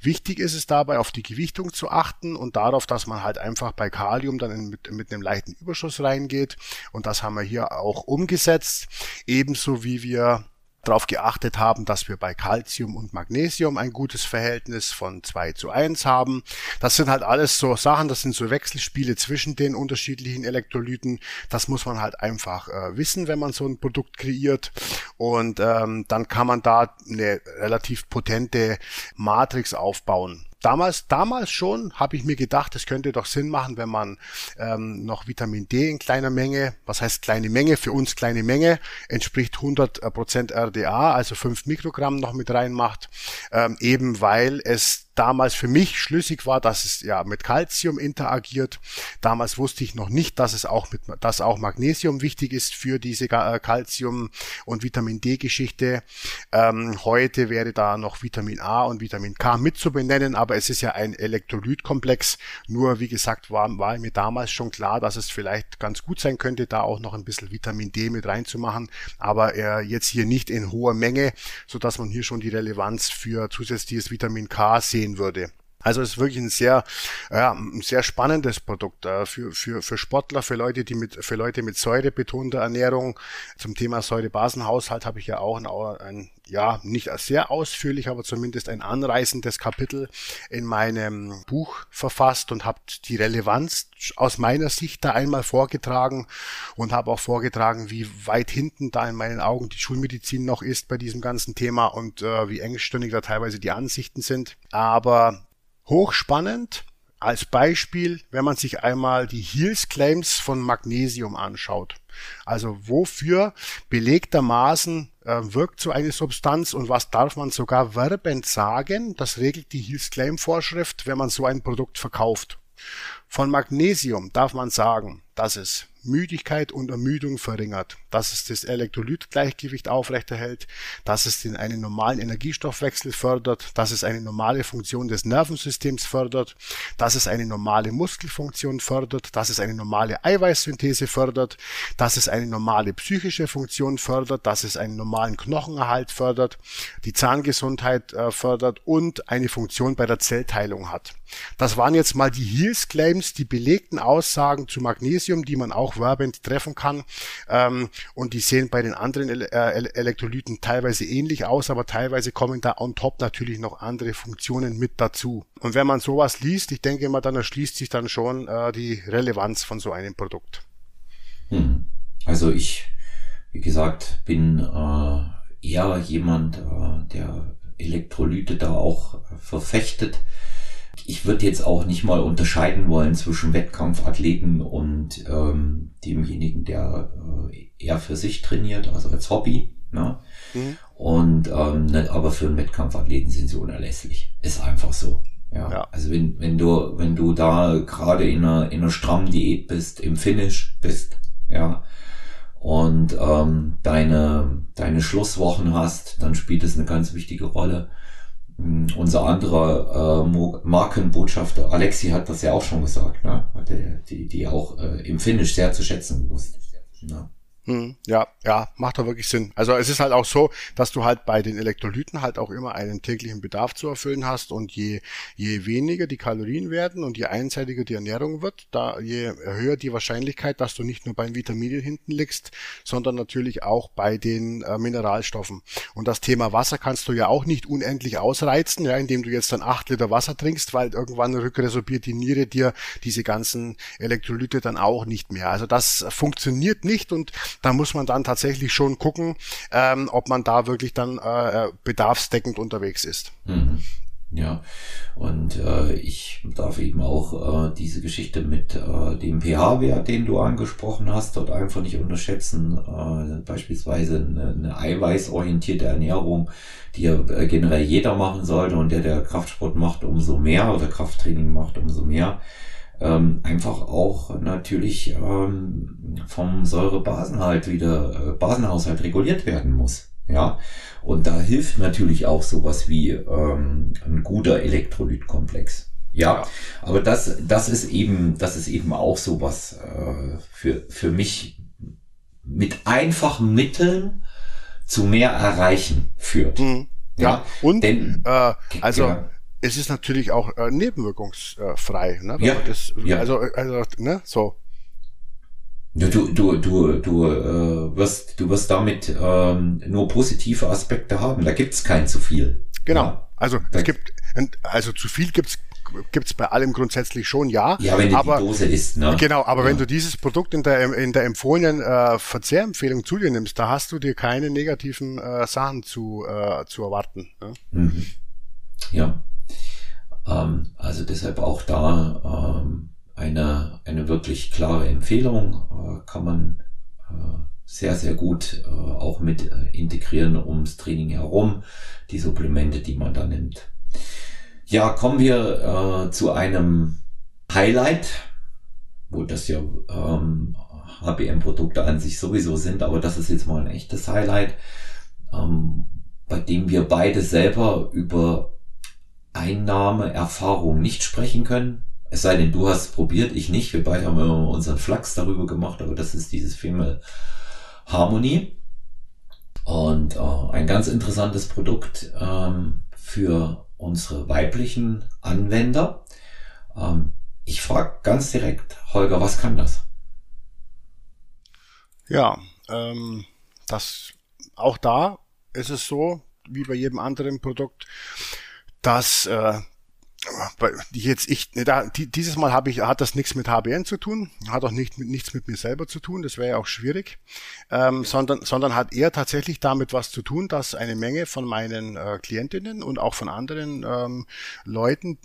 Wichtig ist es dabei, auf die Gewichtung zu achten und darauf, dass man halt einfach bei Kalium dann mit, mit einem leichten Überschuss reingeht. Und das haben wir hier auch umgesetzt. Ebenso wie wir darauf geachtet haben, dass wir bei Calcium und Magnesium ein gutes Verhältnis von 2 zu 1 haben. Das sind halt alles so Sachen, das sind so Wechselspiele zwischen den unterschiedlichen Elektrolyten. Das muss man halt einfach äh, wissen, wenn man so ein Produkt kreiert. Und ähm, dann kann man da eine relativ potente Matrix aufbauen damals, damals schon habe ich mir gedacht, es könnte doch Sinn machen, wenn man ähm, noch Vitamin D in kleiner Menge, was heißt kleine Menge, für uns kleine Menge, entspricht 100% RDA, also 5 Mikrogramm noch mit reinmacht, ähm, eben weil es damals für mich schlüssig war, dass es ja mit Calcium interagiert. Damals wusste ich noch nicht, dass es auch mit, dass auch Magnesium wichtig ist für diese äh, Calcium und Vitamin D Geschichte. Ähm, heute wäre da noch Vitamin A und Vitamin K mit zu benennen, aber es ist ja ein Elektrolytkomplex. Nur wie gesagt war, war mir damals schon klar, dass es vielleicht ganz gut sein könnte, da auch noch ein bisschen Vitamin D mit reinzumachen, aber äh, jetzt hier nicht in hoher Menge, so dass man hier schon die Relevanz für zusätzliches Vitamin K sehen sehen würde. Also es ist wirklich ein sehr, ja, ein sehr spannendes Produkt äh, für, für, für Sportler, für Leute, die mit, für Leute mit säurebetonter Ernährung. Zum Thema Säurebasenhaushalt habe ich ja auch ein, ein, ja, nicht sehr ausführlich, aber zumindest ein anreißendes Kapitel in meinem Buch verfasst und habe die Relevanz aus meiner Sicht da einmal vorgetragen und habe auch vorgetragen, wie weit hinten da in meinen Augen die Schulmedizin noch ist bei diesem ganzen Thema und äh, wie engstirnig da teilweise die Ansichten sind. Aber Hochspannend als Beispiel, wenn man sich einmal die Heals Claims von Magnesium anschaut. Also wofür belegtermaßen äh, wirkt so eine Substanz und was darf man sogar werbend sagen? Das regelt die Heals Claim Vorschrift, wenn man so ein Produkt verkauft. Von Magnesium darf man sagen, dass es Müdigkeit und Ermüdung verringert, dass es das Elektrolytgleichgewicht aufrechterhält, dass es den einen normalen Energiestoffwechsel fördert, dass es eine normale Funktion des Nervensystems fördert, dass es eine normale Muskelfunktion fördert, dass es eine normale Eiweißsynthese fördert, dass es eine normale psychische Funktion fördert, dass es einen normalen Knochenerhalt fördert, die Zahngesundheit äh, fördert und eine Funktion bei der Zellteilung hat. Das waren jetzt mal die Heals Claims, die belegten Aussagen zu Magnesium, die man auch auch werbend treffen kann. Ähm, und die sehen bei den anderen Ele äh, Elektrolyten teilweise ähnlich aus, aber teilweise kommen da on top natürlich noch andere Funktionen mit dazu. Und wenn man sowas liest, ich denke mal, dann erschließt sich dann schon äh, die Relevanz von so einem Produkt. Hm. Also ich, wie gesagt, bin äh, eher jemand, äh, der Elektrolyte da auch verfechtet ich würde jetzt auch nicht mal unterscheiden wollen zwischen Wettkampfathleten und ähm, demjenigen, der äh, eher für sich trainiert, also als Hobby. Ne? Mhm. Und ähm, ne, aber für einen Wettkampfathleten sind sie unerlässlich. Ist einfach so. Ja. ja. Also wenn, wenn du, wenn du da gerade in einer, in einer strammen Diät bist, im Finish bist, ja, und ähm, deine, deine Schlusswochen hast, dann spielt es eine ganz wichtige Rolle. Hm, unser anderer äh, Markenbotschafter Alexi hat das ja auch schon gesagt, ne? die, die auch äh, im Finish sehr zu schätzen gewusst. Ne? Hm, ja, ja, macht doch wirklich Sinn. Also es ist halt auch so, dass du halt bei den Elektrolyten halt auch immer einen täglichen Bedarf zu erfüllen hast und je, je weniger die Kalorien werden und je einseitiger die Ernährung wird, da je höher die Wahrscheinlichkeit, dass du nicht nur beim Vitaminen hinten liegst, sondern natürlich auch bei den äh, Mineralstoffen. Und das Thema Wasser kannst du ja auch nicht unendlich ausreizen, ja, indem du jetzt dann acht Liter Wasser trinkst, weil irgendwann rückresorbiert die Niere dir diese ganzen Elektrolyte dann auch nicht mehr. Also das funktioniert nicht und da muss man dann tatsächlich schon gucken, ähm, ob man da wirklich dann äh, bedarfsdeckend unterwegs ist. Mhm. Ja, und äh, ich darf eben auch äh, diese Geschichte mit äh, dem pH-Wert, den du angesprochen hast, dort einfach nicht unterschätzen. Äh, beispielsweise eine, eine eiweißorientierte Ernährung, die ja äh, generell jeder machen sollte und der, der Kraftsport macht, umso mehr oder Krafttraining macht, umso mehr ähm, einfach auch natürlich ähm, vom Säurebasenhalt wieder äh, Basenhaushalt reguliert werden muss. Ja, und da hilft natürlich auch sowas wie ähm, ein guter Elektrolytkomplex. Ja, aber das, das ist eben, das ist eben auch sowas äh, für für mich mit einfachen Mitteln zu mehr erreichen führt. Mhm. Ja, ja, und denn, äh, also ja. Es ist natürlich auch äh, nebenwirkungsfrei. Ne? Ja, das, ja. Also, also ne, so. Du, du, du, du, äh, wirst, du wirst damit ähm, nur positive Aspekte haben. Da gibt's kein zu viel. Genau. Ja. Also es gibt, also zu viel gibt's gibt's bei allem grundsätzlich schon, ja. Ja, wenn aber, die Dose ist, ne? Genau, aber ja. wenn du dieses Produkt in der, in der empfohlenen äh, Verzehrempfehlung zu dir nimmst, da hast du dir keine negativen äh, Sachen zu, äh, zu erwarten. Ne? Mhm. Ja. Ähm, also deshalb auch da ähm, eine, eine wirklich klare Empfehlung äh, kann man äh, sehr, sehr gut äh, auch mit äh, integrieren ums Training herum, die Supplemente, die man da nimmt. Ja, kommen wir äh, zu einem Highlight, wo das ja ähm, HBM-Produkte an sich sowieso sind, aber das ist jetzt mal ein echtes Highlight, ähm, bei dem wir beide selber über Einnahme, Erfahrung nicht sprechen können. Es sei denn, du hast probiert, ich nicht. Wir beide haben immer unseren Flachs darüber gemacht, aber das ist dieses Female Harmony. Und äh, ein ganz interessantes Produkt ähm, für unsere weiblichen Anwender. Ähm, ich frage ganz direkt, Holger, was kann das? Ja, ähm, das auch da ist es so, wie bei jedem anderen Produkt, dass äh, jetzt ich da dieses Mal habe ich hat das nichts mit HBN zu tun, hat auch nicht mit, nichts mit mir selber zu tun, das wäre ja auch schwierig, ähm, sondern sondern hat eher tatsächlich damit was zu tun, dass eine Menge von meinen äh, Klientinnen und auch von anderen ähm, Leuten,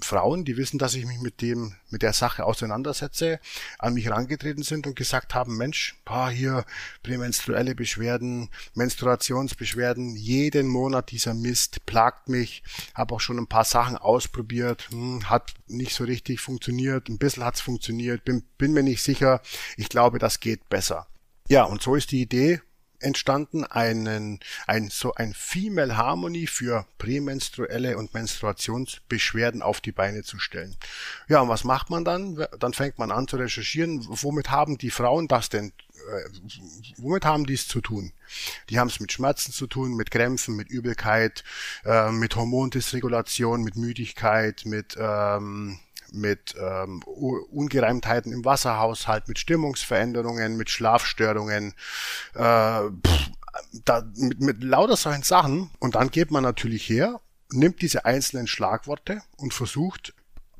Frauen, die wissen, dass ich mich mit dem mit der Sache auseinandersetze, an mich herangetreten sind und gesagt haben, Mensch, paar hier prämenstruelle Beschwerden, Menstruationsbeschwerden, jeden Monat dieser Mist plagt mich, habe auch schon ein paar Sachen ausprobiert, hm, hat nicht so richtig funktioniert, ein bisschen hat's funktioniert, bin, bin mir nicht sicher, ich glaube, das geht besser. Ja, und so ist die Idee entstanden, einen, ein, so ein Female Harmony für prämenstruelle und Menstruationsbeschwerden auf die Beine zu stellen. Ja, und was macht man dann? Dann fängt man an zu recherchieren, womit haben die Frauen das denn äh, womit haben die es zu tun? Die haben es mit Schmerzen zu tun, mit Krämpfen, mit Übelkeit, äh, mit Hormondysregulation, mit Müdigkeit, mit ähm, mit ähm, Ungereimtheiten im Wasserhaushalt, mit Stimmungsveränderungen, mit Schlafstörungen, äh, pff, da, mit, mit lauter solchen Sachen. Und dann geht man natürlich her, nimmt diese einzelnen Schlagworte und versucht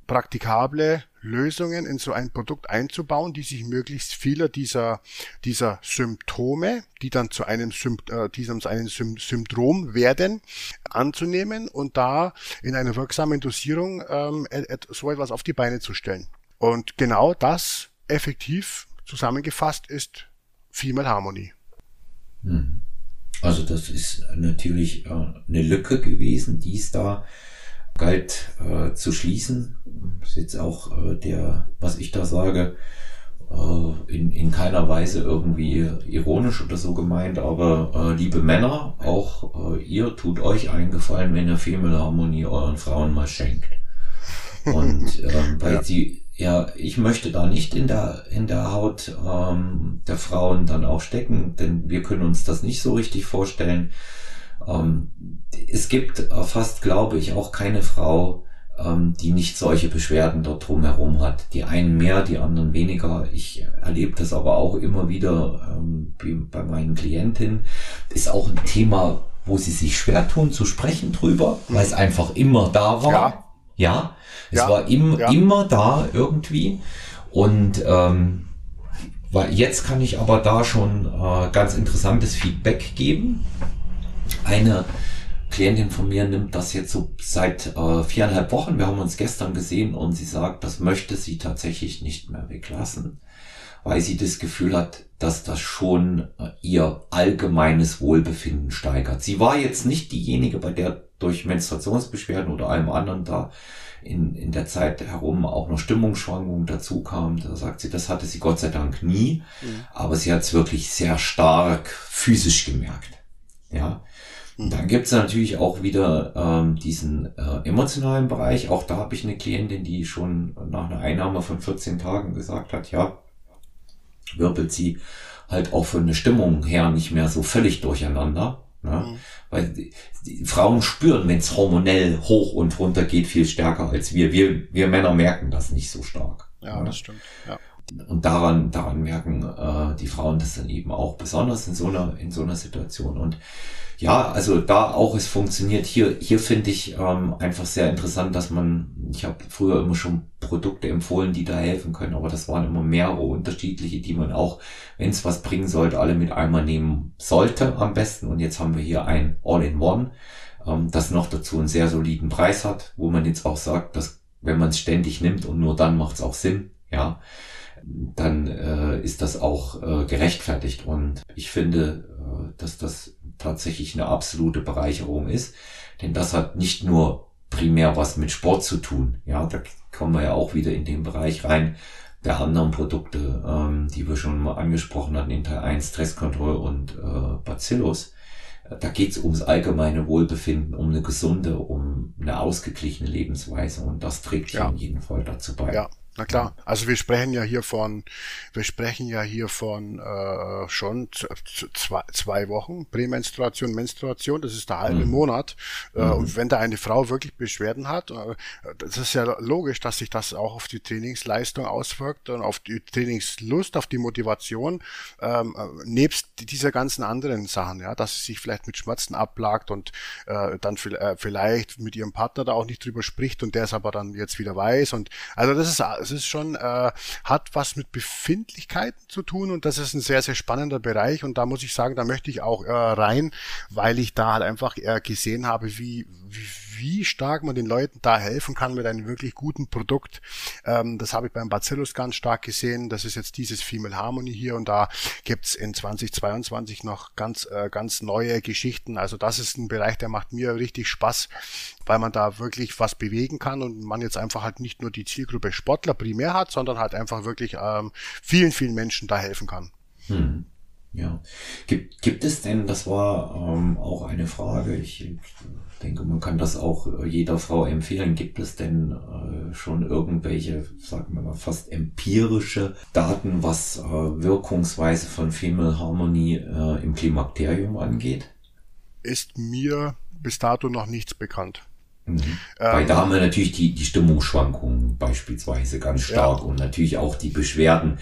praktikable Lösungen in so ein Produkt einzubauen, die sich möglichst vieler dieser, dieser Symptome, die dann zu einem, Sympt äh, diesem, zu einem Sym Syndrom werden, anzunehmen und da in einer wirksamen Dosierung ähm, so etwas auf die Beine zu stellen. Und genau das effektiv zusammengefasst ist Female Harmony. Hm. Also das ist natürlich äh, eine Lücke gewesen, die es da galt äh, zu schließen. Das ist jetzt auch äh, der, was ich da sage, äh, in, in keiner Weise irgendwie ironisch oder so gemeint, aber äh, liebe Männer, auch äh, ihr tut euch eingefallen, wenn ihr Female Harmonie euren Frauen mal schenkt. Und ähm, weil ja. sie, ja, ich möchte da nicht in der, in der Haut ähm, der Frauen dann auch stecken, denn wir können uns das nicht so richtig vorstellen. Ähm, es gibt fast, glaube ich, auch keine Frau, ähm, die nicht solche Beschwerden dort drumherum hat. Die einen mehr, die anderen weniger. Ich erlebe das aber auch immer wieder ähm, bei meinen Klientinnen. Ist auch ein Thema, wo sie sich schwer tun zu sprechen drüber, weil es einfach immer da war. Ja, ja es ja. war im, ja. immer da irgendwie. Und ähm, weil jetzt kann ich aber da schon äh, ganz interessantes Feedback geben eine Klientin von mir nimmt das jetzt so seit äh, viereinhalb Wochen. Wir haben uns gestern gesehen und sie sagt, das möchte sie tatsächlich nicht mehr weglassen, weil sie das Gefühl hat, dass das schon äh, ihr allgemeines Wohlbefinden steigert. Sie war jetzt nicht diejenige, bei der durch Menstruationsbeschwerden oder allem anderen da in, in der Zeit herum auch noch Stimmungsschwankungen dazu kam. Da sagt sie, das hatte sie Gott sei Dank nie, mhm. aber sie hat es wirklich sehr stark physisch gemerkt. Ja, und dann gibt es natürlich auch wieder ähm, diesen äh, emotionalen Bereich. Auch da habe ich eine Klientin, die schon nach einer Einnahme von 14 Tagen gesagt hat, ja, wirbelt sie halt auch von der Stimmung her nicht mehr so völlig durcheinander. Ne? Mhm. Weil die, die Frauen spüren, wenn es hormonell hoch und runter geht, viel stärker als wir. Wir, wir Männer merken das nicht so stark. Ja, ne? das stimmt. Ja. Und daran, daran merken äh, die Frauen das dann eben auch besonders in so einer, in so einer Situation. Und ja, also da auch es funktioniert. Hier, hier finde ich ähm, einfach sehr interessant, dass man, ich habe früher immer schon Produkte empfohlen, die da helfen können, aber das waren immer mehrere unterschiedliche, die man auch, wenn es was bringen sollte, alle mit einmal nehmen sollte am besten. Und jetzt haben wir hier ein All-in-One, ähm, das noch dazu einen sehr soliden Preis hat, wo man jetzt auch sagt, dass wenn man es ständig nimmt und nur dann macht es auch Sinn, ja, dann äh, ist das auch äh, gerechtfertigt. Und ich finde, äh, dass das tatsächlich eine absolute Bereicherung ist. Denn das hat nicht nur primär was mit Sport zu tun. Ja, da kommen wir ja auch wieder in den Bereich rein der anderen Produkte, ähm, die wir schon mal angesprochen hatten, in Teil 1, Stresskontrolle und äh, Bacillus. Da geht es ums allgemeine Wohlbefinden, um eine gesunde, um eine ausgeglichene Lebensweise und das trägt ja. in jedem Fall dazu bei. Ja. Na klar, also wir sprechen ja hier von, wir sprechen ja hier von äh, schon zwei, zwei Wochen Prämenstruation, Menstruation, das ist der halbe mhm. Monat. Äh, mhm. Und wenn da eine Frau wirklich Beschwerden hat, äh, das ist ja logisch, dass sich das auch auf die Trainingsleistung auswirkt und auf die Trainingslust, auf die Motivation, ähm, äh, nebst dieser ganzen anderen Sachen, ja, dass sie sich vielleicht mit Schmerzen abplagt und äh, dann äh, vielleicht mit ihrem Partner da auch nicht drüber spricht und der es aber dann jetzt wieder weiß. Und also das ist es ist schon, äh, hat was mit Befindlichkeiten zu tun und das ist ein sehr, sehr spannender Bereich und da muss ich sagen, da möchte ich auch äh, rein, weil ich da halt einfach äh, gesehen habe, wie, wie, stark man den Leuten da helfen kann mit einem wirklich guten Produkt. Ähm, das habe ich beim Bacillus ganz stark gesehen. Das ist jetzt dieses Female Harmony hier und da gibt's in 2022 noch ganz, äh, ganz neue Geschichten. Also das ist ein Bereich, der macht mir richtig Spaß, weil man da wirklich was bewegen kann und man jetzt einfach halt nicht nur die Zielgruppe Sportler primär hat, sondern halt einfach wirklich ähm, vielen, vielen Menschen da helfen kann. Hm. Ja. Gibt, gibt es denn, das war ähm, auch eine Frage, ich denke, man kann das auch äh, jeder Frau empfehlen, gibt es denn äh, schon irgendwelche, sagen wir mal, fast empirische Daten, was äh, Wirkungsweise von Female Harmony äh, im Klimakterium angeht? Ist mir bis dato noch nichts bekannt. Mhm. Ähm, Weil da haben wir natürlich die, die Stimmungsschwankungen beispielsweise ganz stark ja. und natürlich auch die Beschwerden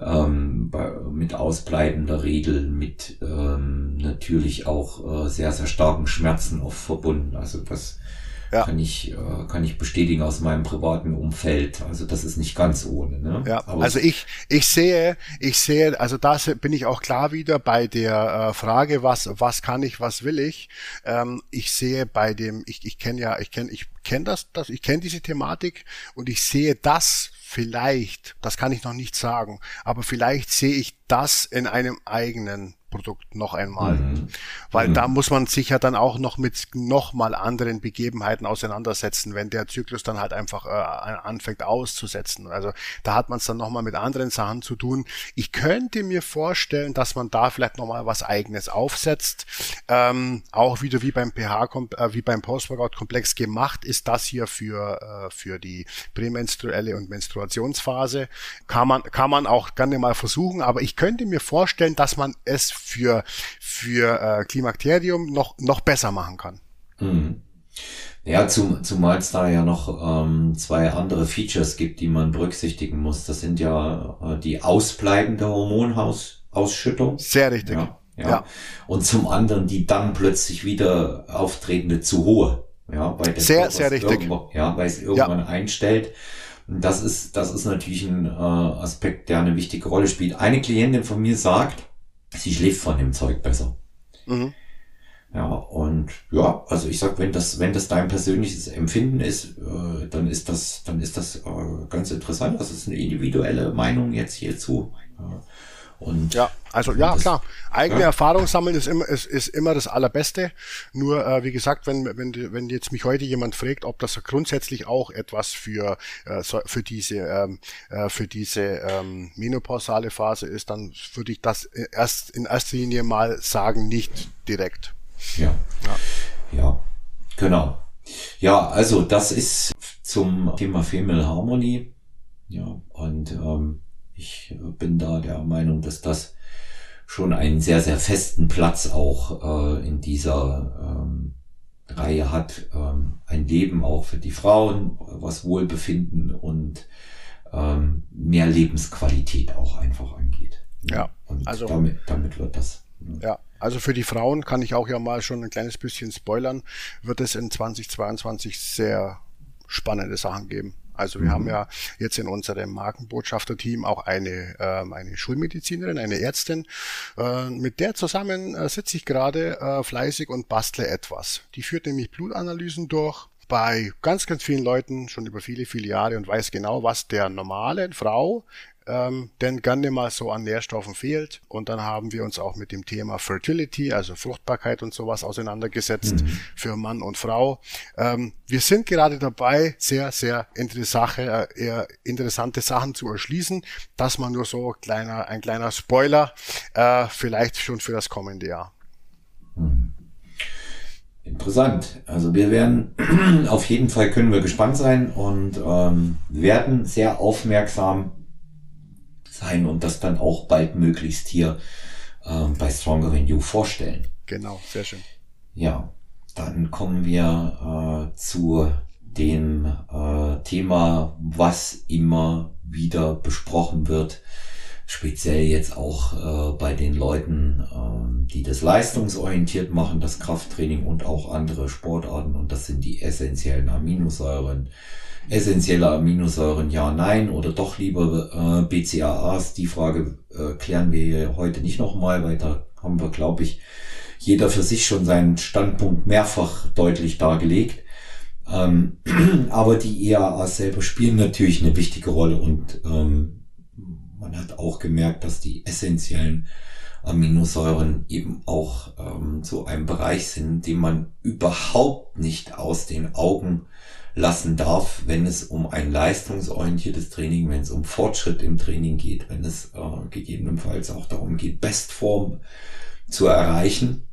ähm, mit ausbleibender Regel, mit ähm, natürlich auch äh, sehr, sehr starken Schmerzen oft verbunden. Also das ja. kann ich äh, kann ich bestätigen aus meinem privaten Umfeld. Also das ist nicht ganz ohne. Ne? Ja, Aber also ich ich sehe ich sehe also da bin ich auch klar wieder bei der äh, Frage was was kann ich was will ich. Ähm, ich sehe bei dem ich ich kenne ja ich kenne ich kenne das das ich kenne diese Thematik und ich sehe das vielleicht das kann ich noch nicht sagen aber vielleicht sehe ich das in einem eigenen Produkt noch einmal. Mhm. Weil mhm. da muss man sich ja dann auch noch mit noch mal anderen Begebenheiten auseinandersetzen, wenn der Zyklus dann halt einfach äh, anfängt auszusetzen. Also da hat man es dann noch mal mit anderen Sachen zu tun. Ich könnte mir vorstellen, dass man da vielleicht noch mal was eigenes aufsetzt. Ähm, auch wieder wie beim pH, äh, wie beim Post-Workout-Komplex gemacht ist das hier für, äh, für die prämenstruelle und Menstruationsphase. Kann man, kann man auch gerne mal versuchen, aber ich könnte mir vorstellen, dass man es für, für äh, Klimakterium noch, noch besser machen kann. Mhm. Ja, zum, zumal es da ja noch ähm, zwei andere Features gibt, die man berücksichtigen muss. Das sind ja äh, die ausbleibende Hormonausschüttung. Sehr richtig. Ja, ja. ja. Und zum anderen die dann plötzlich wieder auftretende zu hohe. Ja, weil sehr, Körper sehr richtig. Ja, weil es irgendwann ja. einstellt. Das ist, das ist natürlich ein äh, Aspekt, der eine wichtige Rolle spielt. Eine Klientin von mir sagt, sie schläft von dem Zeug besser. Mhm. Ja, und ja, also ich sag, wenn das, wenn das dein persönliches Empfinden ist, äh, dann ist das, dann ist das äh, ganz interessant. Das ist eine individuelle Meinung jetzt hierzu. Ja. Und ja, also ja das, klar, eigene ja. Erfahrung sammeln ist immer ist, ist immer das allerbeste. Nur äh, wie gesagt, wenn wenn wenn jetzt mich heute jemand fragt, ob das grundsätzlich auch etwas für äh, für diese ähm, äh, für diese ähm, menopausale Phase ist, dann würde ich das erst in erster Linie mal sagen, nicht direkt. Ja, ja, ja genau. Ja, also das ist zum Thema Female Harmony. Ja, und ähm, ich bin da der Meinung, dass das schon einen sehr, sehr festen Platz auch äh, in dieser ähm, Reihe hat. Ähm, ein Leben auch für die Frauen, was Wohlbefinden und ähm, mehr Lebensqualität auch einfach angeht. Ja, und also damit, damit wird das. Ja, also für die Frauen kann ich auch ja mal schon ein kleines bisschen spoilern, wird es in 2022 sehr spannende Sachen geben. Also wir mhm. haben ja jetzt in unserem Markenbotschafter-Team auch eine, ähm, eine Schulmedizinerin, eine Ärztin. Äh, mit der zusammen äh, sitze ich gerade äh, fleißig und bastle etwas. Die führt nämlich Blutanalysen durch bei ganz, ganz vielen Leuten schon über viele, viele Jahre und weiß genau, was der normalen Frau ähm, denn mal so an Nährstoffen fehlt. Und dann haben wir uns auch mit dem Thema Fertility, also Fruchtbarkeit und sowas auseinandergesetzt mhm. für Mann und Frau. Ähm, wir sind gerade dabei, sehr, sehr interessante, äh, interessante Sachen zu erschließen. Das mal nur so kleiner, ein kleiner Spoiler, äh, vielleicht schon für das kommende Jahr. Mhm. Interessant. Also wir werden auf jeden Fall können wir gespannt sein und ähm, werden sehr aufmerksam sein und das dann auch bald möglichst hier äh, bei Stronger Than You vorstellen. Genau, sehr schön. Ja, dann kommen wir äh, zu dem äh, Thema, was immer wieder besprochen wird, speziell jetzt auch äh, bei den Leuten, äh, die das leistungsorientiert machen, das Krafttraining und auch andere Sportarten und das sind die essentiellen Aminosäuren essentielle Aminosäuren ja, nein oder doch lieber äh, BCAAs. Die Frage äh, klären wir heute nicht nochmal, weil da haben wir, glaube ich, jeder für sich schon seinen Standpunkt mehrfach deutlich dargelegt. Ähm, aber die EAAs selber spielen natürlich eine wichtige Rolle und ähm, man hat auch gemerkt, dass die essentiellen Aminosäuren eben auch ähm, so ein Bereich sind, den man überhaupt nicht aus den Augen lassen darf, wenn es um ein leistungsorientiertes Training, wenn es um Fortschritt im Training geht, wenn es äh, gegebenenfalls auch darum geht, Bestform zu erreichen.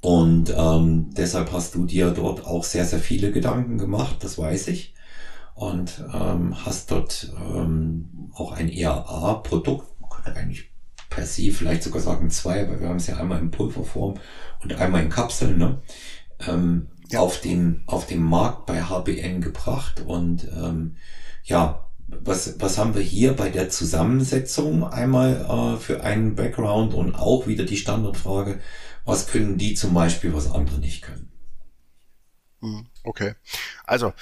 Und ähm, deshalb hast du dir dort auch sehr, sehr viele Gedanken gemacht, das weiß ich. Und ähm, hast dort ähm, auch ein ERA-Produkt, eigentlich per se vielleicht sogar sagen zwei, weil wir haben es ja einmal in Pulverform und einmal in Kapseln. Ne? Ähm, ja. auf den auf den Markt bei HBN gebracht und ähm, ja was was haben wir hier bei der Zusammensetzung einmal äh, für einen Background und auch wieder die Standardfrage was können die zum Beispiel was andere nicht können hm, okay also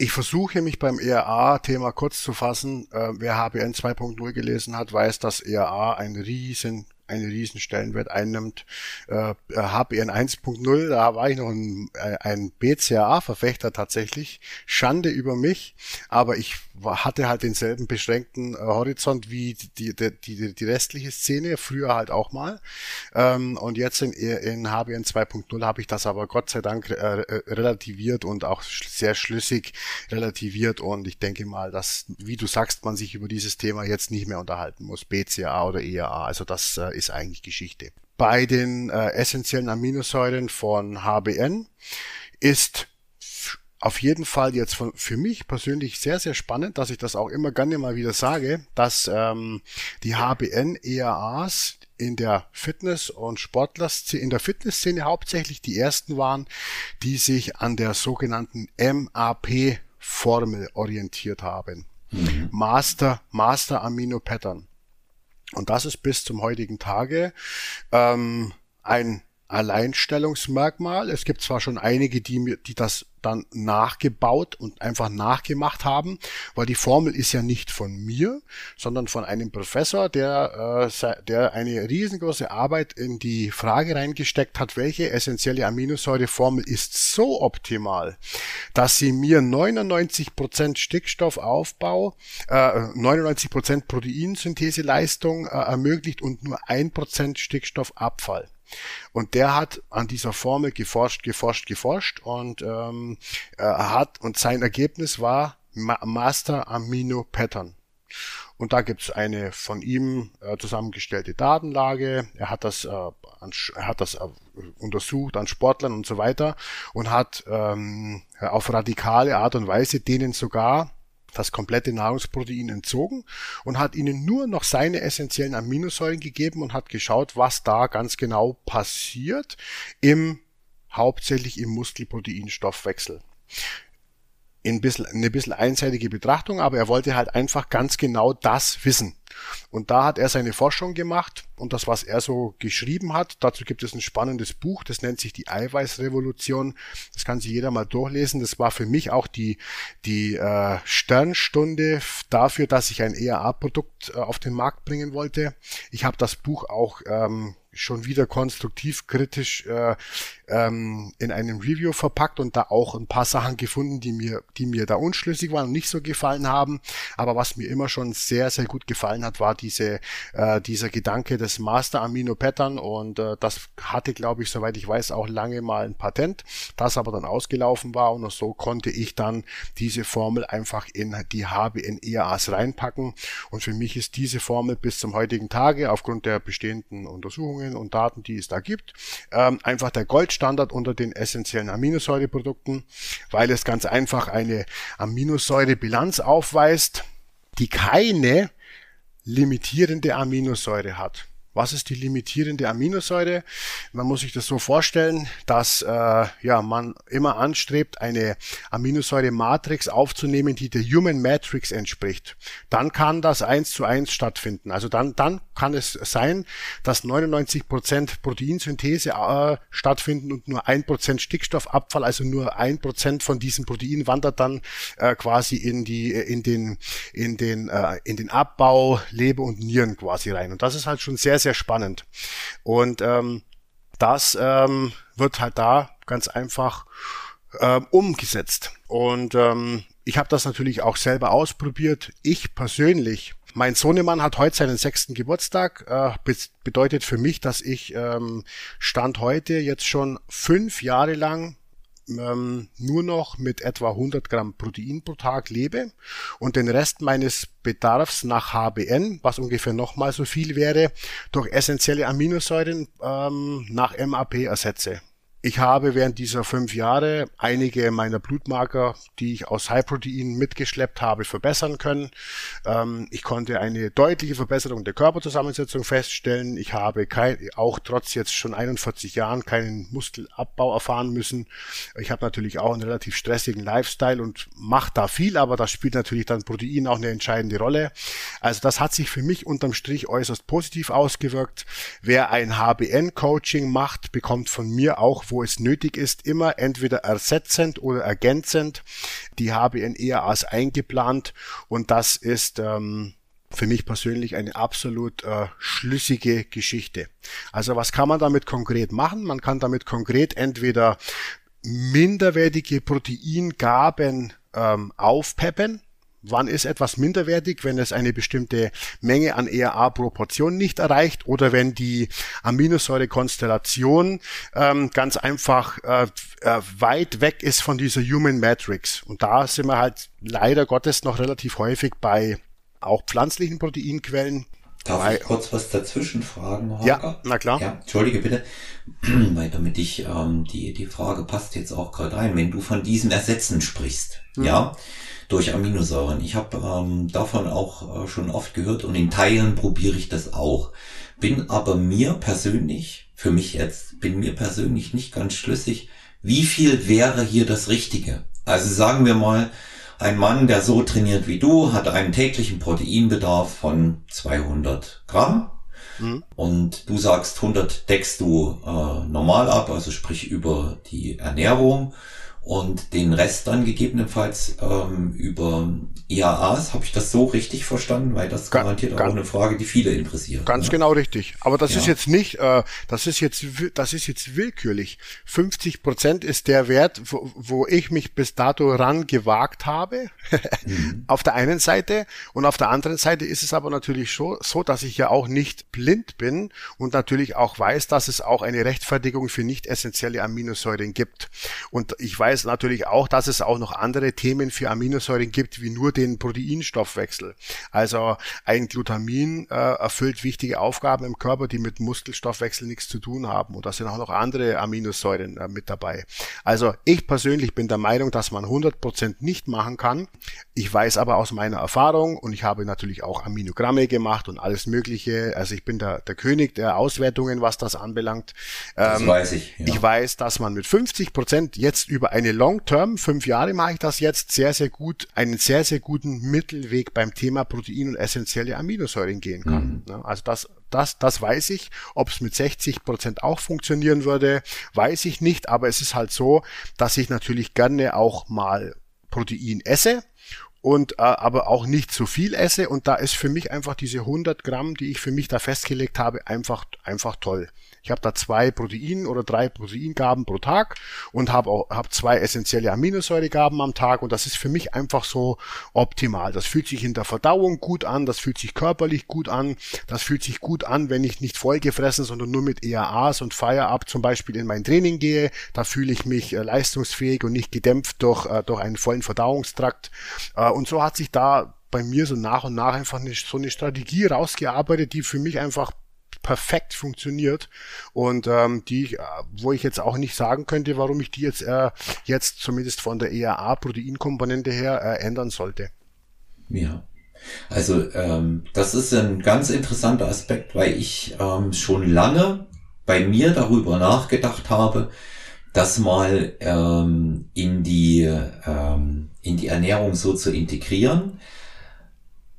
ich versuche mich beim ERA-Thema kurz zu fassen. Äh, wer HBN 2.0 gelesen hat, weiß, dass ERA ein riesen einen riesen Stellenwert einnimmt. Äh, HBN 1.0, da war ich noch ein, äh, ein BCAA-Verfechter tatsächlich. Schande über mich, aber ich hatte halt denselben beschränkten äh, Horizont wie die, die, die, die restliche Szene, früher halt auch mal. Ähm, und jetzt in, in HBN 2.0 habe ich das aber Gott sei Dank äh, äh, relativiert und auch sehr schlüssig relativiert und ich denke mal, dass, wie du sagst, man sich über dieses Thema jetzt nicht mehr unterhalten muss, BCA oder EAA. Also das äh, ist eigentlich Geschichte. Bei den äh, essentiellen Aminosäuren von HBN ist auf jeden Fall jetzt von, für mich persönlich sehr, sehr spannend, dass ich das auch immer gerne mal wieder sage, dass ähm, die HBN-EAAs in der Fitness- und Sportlerszene, in der Fitnessszene hauptsächlich die ersten waren, die sich an der sogenannten MAP-Formel orientiert haben. Mhm. Master, Master Amino Pattern. Und das ist bis zum heutigen Tage ähm, ein Alleinstellungsmerkmal. Es gibt zwar schon einige, die, die das dann nachgebaut und einfach nachgemacht haben, weil die Formel ist ja nicht von mir, sondern von einem Professor, der, äh, der eine riesengroße Arbeit in die Frage reingesteckt hat, welche essentielle Aminosäureformel ist so optimal, dass sie mir 99% Stickstoffaufbau, äh, 99% Proteinsyntheseleistung äh, ermöglicht und nur 1% Stickstoffabfall. Und der hat an dieser Formel geforscht, geforscht, geforscht und ähm, er hat und sein Ergebnis war Ma Master Amino Pattern. Und da gibt's eine von ihm äh, zusammengestellte Datenlage. Er hat das, äh, an, er hat das äh, untersucht an Sportlern und so weiter und hat ähm, auf radikale Art und Weise denen sogar das komplette Nahrungsprotein entzogen und hat ihnen nur noch seine essentiellen Aminosäuren gegeben und hat geschaut, was da ganz genau passiert im hauptsächlich im Muskelproteinstoffwechsel. In bisschen, eine bisschen einseitige Betrachtung, aber er wollte halt einfach ganz genau das wissen. Und da hat er seine Forschung gemacht und das, was er so geschrieben hat, dazu gibt es ein spannendes Buch, das nennt sich die Eiweißrevolution. Das kann sich jeder mal durchlesen. Das war für mich auch die, die äh, Sternstunde dafür, dass ich ein ERA-Produkt äh, auf den Markt bringen wollte. Ich habe das Buch auch ähm, schon wieder konstruktiv kritisch äh, ähm, in einem Review verpackt und da auch ein paar Sachen gefunden, die mir, die mir da unschlüssig waren und nicht so gefallen haben. Aber was mir immer schon sehr, sehr gut gefallen hat, war diese, äh, dieser Gedanke des Master Amino Pattern und äh, das hatte, glaube ich, soweit ich weiß, auch lange mal ein Patent, das aber dann ausgelaufen war und so konnte ich dann diese Formel einfach in die HBN-EAs reinpacken und für mich ist diese Formel bis zum heutigen Tage aufgrund der bestehenden Untersuchungen und Daten, die es da gibt, ähm, einfach der Goldstandard unter den essentiellen Aminosäureprodukten, weil es ganz einfach eine Aminosäurebilanz aufweist, die keine limitierende Aminosäure hat. Was ist die limitierende Aminosäure? Man muss sich das so vorstellen, dass äh, ja, man immer anstrebt, eine Aminosäure-Matrix aufzunehmen, die der Human Matrix entspricht. Dann kann das eins zu eins stattfinden. Also dann, dann kann es sein, dass 99 Prozent Proteinsynthese äh, stattfinden und nur ein Prozent Stickstoffabfall, also nur ein Prozent von diesem Protein wandert dann äh, quasi in die, in den, in den, äh, in den Abbau Leber und Nieren quasi rein. Und das ist halt schon sehr, sehr sehr spannend. Und ähm, das ähm, wird halt da ganz einfach ähm, umgesetzt. Und ähm, ich habe das natürlich auch selber ausprobiert. Ich persönlich, mein Sohnemann hat heute seinen sechsten Geburtstag. Äh, bedeutet für mich, dass ich ähm, Stand heute jetzt schon fünf Jahre lang ähm, nur noch mit etwa 100 Gramm Protein pro Tag lebe und den Rest meines Bedarfs nach HBN, was ungefähr nochmal so viel wäre, durch essentielle Aminosäuren ähm, nach MAP ersetze. Ich habe während dieser fünf Jahre einige meiner Blutmarker, die ich aus High Protein mitgeschleppt habe, verbessern können. Ähm, ich konnte eine deutliche Verbesserung der Körperzusammensetzung feststellen. Ich habe kein, auch trotz jetzt schon 41 Jahren keinen Muskelabbau erfahren müssen. Ich habe natürlich auch einen relativ stressigen Lifestyle und mache da viel, aber da spielt natürlich dann Protein auch eine entscheidende Rolle. Also das hat sich für mich unterm Strich äußerst positiv ausgewirkt. Wer ein HBN-Coaching macht, bekommt von mir auch wo es nötig ist, immer entweder ersetzend oder ergänzend die HBN-ERAs eingeplant und das ist ähm, für mich persönlich eine absolut äh, schlüssige Geschichte. Also was kann man damit konkret machen? Man kann damit konkret entweder minderwertige Proteingaben ähm, aufpeppen, Wann ist etwas minderwertig, wenn es eine bestimmte Menge an ERA-Proportion nicht erreicht oder wenn die Aminosäurekonstellation ähm, ganz einfach äh, äh, weit weg ist von dieser Human Matrix. Und da sind wir halt leider Gottes noch relativ häufig bei auch pflanzlichen Proteinquellen. Darf bei, ich kurz was dazwischen fragen, Holger? Ja, na klar. Ja, entschuldige bitte, weil damit ich ähm, die die Frage passt jetzt auch gerade rein. Wenn du von diesem Ersetzen sprichst, hm. ja durch Aminosäuren. Ich habe ähm, davon auch äh, schon oft gehört und in Teilen probiere ich das auch. Bin aber mir persönlich, für mich jetzt, bin mir persönlich nicht ganz schlüssig, wie viel wäre hier das Richtige. Also sagen wir mal, ein Mann, der so trainiert wie du, hat einen täglichen Proteinbedarf von 200 Gramm. Mhm. Und du sagst, 100 deckst du äh, normal ab, also sprich über die Ernährung und den Rest dann gegebenenfalls ähm, über IAAs. Habe ich das so richtig verstanden? Weil das garantiert ganz, auch eine Frage, die viele interessiert. Ganz ne? genau richtig. Aber das ja. ist jetzt nicht, äh, das ist jetzt, das ist jetzt willkürlich. 50 Prozent ist der Wert, wo, wo ich mich bis dato ran gewagt habe. mhm. Auf der einen Seite und auf der anderen Seite ist es aber natürlich so, so, dass ich ja auch nicht blind bin und natürlich auch weiß, dass es auch eine Rechtfertigung für nicht essentielle Aminosäuren gibt. Und ich weiß weiß natürlich auch, dass es auch noch andere Themen für Aminosäuren gibt, wie nur den Proteinstoffwechsel. Also ein Glutamin äh, erfüllt wichtige Aufgaben im Körper, die mit Muskelstoffwechsel nichts zu tun haben. Und da sind auch noch andere Aminosäuren äh, mit dabei. Also ich persönlich bin der Meinung, dass man 100% nicht machen kann. Ich weiß aber aus meiner Erfahrung und ich habe natürlich auch Aminogramme gemacht und alles Mögliche. Also ich bin der, der König der Auswertungen, was das anbelangt. Das ähm, weiß ich. Ja. Ich weiß, dass man mit 50 Prozent jetzt über eine Long-Term, fünf Jahre mache ich das jetzt, sehr, sehr gut, einen sehr, sehr guten Mittelweg beim Thema Protein und essentielle Aminosäuren gehen kann. Mhm. Also das, das, das weiß ich. Ob es mit 60 Prozent auch funktionieren würde, weiß ich nicht. Aber es ist halt so, dass ich natürlich gerne auch mal Protein esse und äh, aber auch nicht zu viel esse und da ist für mich einfach diese 100 Gramm, die ich für mich da festgelegt habe, einfach einfach toll. Ich habe da zwei Protein oder drei Proteingaben pro Tag und habe auch hab zwei essentielle Aminosäuregaben am Tag und das ist für mich einfach so optimal. Das fühlt sich in der Verdauung gut an, das fühlt sich körperlich gut an, das fühlt sich gut an, wenn ich nicht vollgefressen, sondern nur mit EAAs und Feierab zum Beispiel in mein Training gehe. Da fühle ich mich äh, leistungsfähig und nicht gedämpft durch, äh, durch einen vollen Verdauungstrakt. Äh, und so hat sich da bei mir so nach und nach einfach eine, so eine Strategie rausgearbeitet, die für mich einfach perfekt funktioniert und ähm, die, äh, wo ich jetzt auch nicht sagen könnte, warum ich die jetzt äh, jetzt zumindest von der ERA-Proteinkomponente her äh, ändern sollte. Ja. Also ähm, das ist ein ganz interessanter Aspekt, weil ich ähm, schon lange bei mir darüber nachgedacht habe, das mal ähm, in die ähm, in die Ernährung so zu integrieren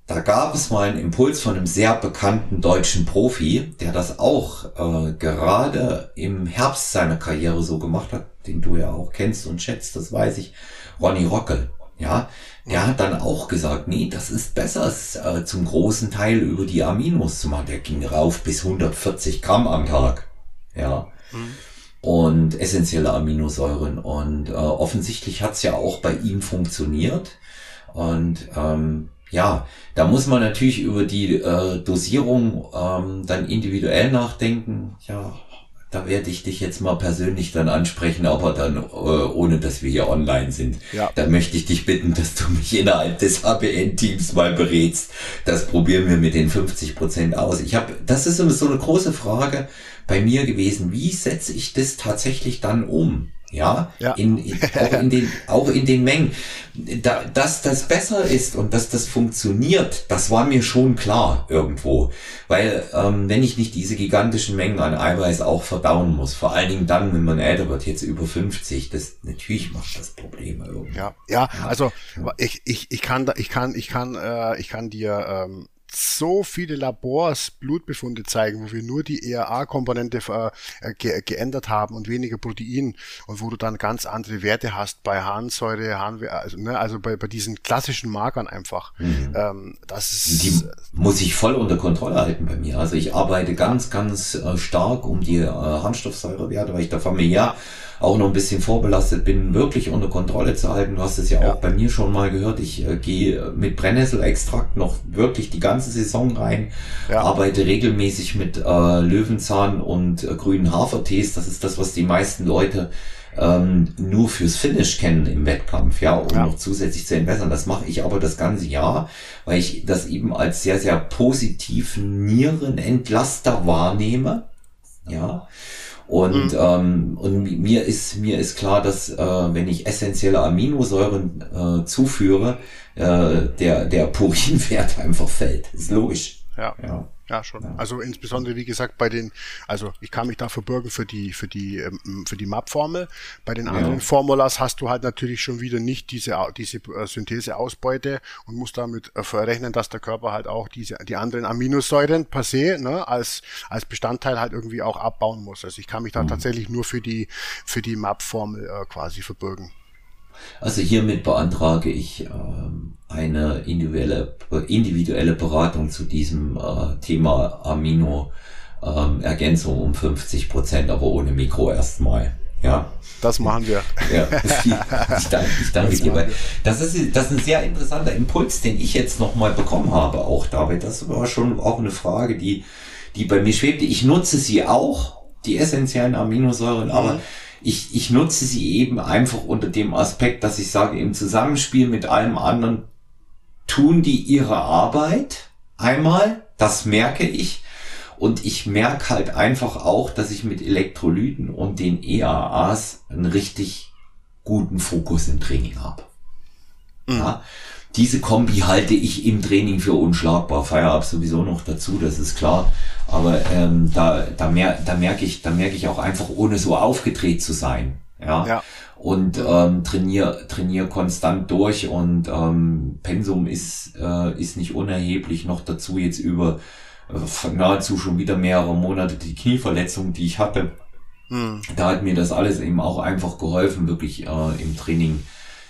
da gab es mal einen Impuls von einem sehr bekannten deutschen Profi, der das auch äh, gerade im Herbst seiner Karriere so gemacht hat, den du ja auch kennst und schätzt, das weiß ich, Ronny Rockel. Ja, der hat dann auch gesagt, nee, das ist besser, es äh, zum großen Teil über die Aminos zu machen. Der ging rauf bis 140 Gramm am Tag. Ja. Mhm. Und essentielle Aminosäuren. Und äh, offensichtlich hat's ja auch bei ihm funktioniert. Und ähm, ja, da muss man natürlich über die äh, Dosierung ähm, dann individuell nachdenken. Ja, da werde ich dich jetzt mal persönlich dann ansprechen, aber dann äh, ohne, dass wir hier online sind. Ja. Da möchte ich dich bitten, dass du mich innerhalb des HBN-Teams mal berätst. Das probieren wir mit den 50 Prozent aus. Ich habe, das ist so eine große Frage bei mir gewesen. Wie setze ich das tatsächlich dann um? Ja, ja. In, in, auch, in den, auch in den Mengen. Da, dass das besser ist und dass das funktioniert, das war mir schon klar irgendwo. Weil ähm, wenn ich nicht diese gigantischen Mengen an Eiweiß auch verdauen muss, vor allen Dingen dann, wenn man älter wird, jetzt über 50, das natürlich macht das Probleme irgendwie. Ja, ja, also ich, ich, ich kann da, ich kann, ich kann, äh, ich kann dir ähm, so viele Labors Blutbefunde zeigen, wo wir nur die ERA-Komponente äh, ge geändert haben und weniger Protein und wo du dann ganz andere Werte hast bei Harnsäure, Harnwe also, ne, also bei, bei diesen klassischen Markern einfach. Mhm. Ähm, das ist, die muss ich voll unter Kontrolle halten bei mir. Also ich arbeite ganz, ganz äh, stark um die äh, Harnstoffsäurewerte, weil ich da familiär ja auch noch ein bisschen vorbelastet bin, wirklich unter Kontrolle zu halten. Du hast es ja, ja. auch bei mir schon mal gehört. Ich äh, gehe mit Brennnesselextrakt noch wirklich die ganze Saison rein, ja. arbeite regelmäßig mit äh, Löwenzahn und äh, grünen Hafertees. Das ist das, was die meisten Leute ähm, nur fürs Finish kennen im Wettkampf, ja, um ja. noch zusätzlich zu entwässern. Das mache ich aber das ganze Jahr, weil ich das eben als sehr, sehr positiven Nierenentlaster wahrnehme. Ja. Und, mhm. ähm, und mir ist, mir ist klar, dass äh, wenn ich essentielle Aminosäuren äh, zuführe, äh, der, der Purinwert einfach fällt. Ist logisch. Ja. ja. Ja, schon. Ja. Also insbesondere, wie gesagt, bei den, also ich kann mich da verbürgen für die, für die, ähm, für die MAP-Formel. Bei den anderen ja. Formulas hast du halt natürlich schon wieder nicht diese, diese äh, Syntheseausbeute und musst damit äh, verrechnen, dass der Körper halt auch diese, die anderen Aminosäuren per se, ne, als, als Bestandteil halt irgendwie auch abbauen muss. Also ich kann mich da mhm. tatsächlich nur für die, für die MAP-Formel äh, quasi verbürgen. Also hiermit beantrage ich ähm, eine individuelle, individuelle Beratung zu diesem äh, Thema Amino ähm, Ergänzung um 50 Prozent, aber ohne Mikro erstmal. Ja. Das machen wir. Ja, ich danke, ich danke dir. Weil das ist, das ist ein sehr interessanter Impuls, den ich jetzt nochmal bekommen habe, auch David. Das war schon auch eine Frage, die, die bei mir schwebte. Ich nutze sie auch, die essentiellen Aminosäuren, aber ich, ich nutze sie eben einfach unter dem Aspekt, dass ich sage, im Zusammenspiel mit allem anderen tun die ihre Arbeit einmal, das merke ich. Und ich merke halt einfach auch, dass ich mit Elektrolyten und den EAAs einen richtig guten Fokus im Training habe. Mhm. Ja, diese Kombi halte ich im Training für unschlagbar. Feierab sowieso noch dazu, das ist klar. Aber ähm, da, da, mer da merke ich, da merke ich auch einfach, ohne so aufgedreht zu sein. Ja. ja. Und ähm, trainier, trainier konstant durch und ähm, Pensum ist, äh, ist nicht unerheblich. Noch dazu jetzt über äh, nahezu schon wieder mehrere Monate die Knieverletzung, die ich hatte. Hm. Da hat mir das alles eben auch einfach geholfen, wirklich äh, im Training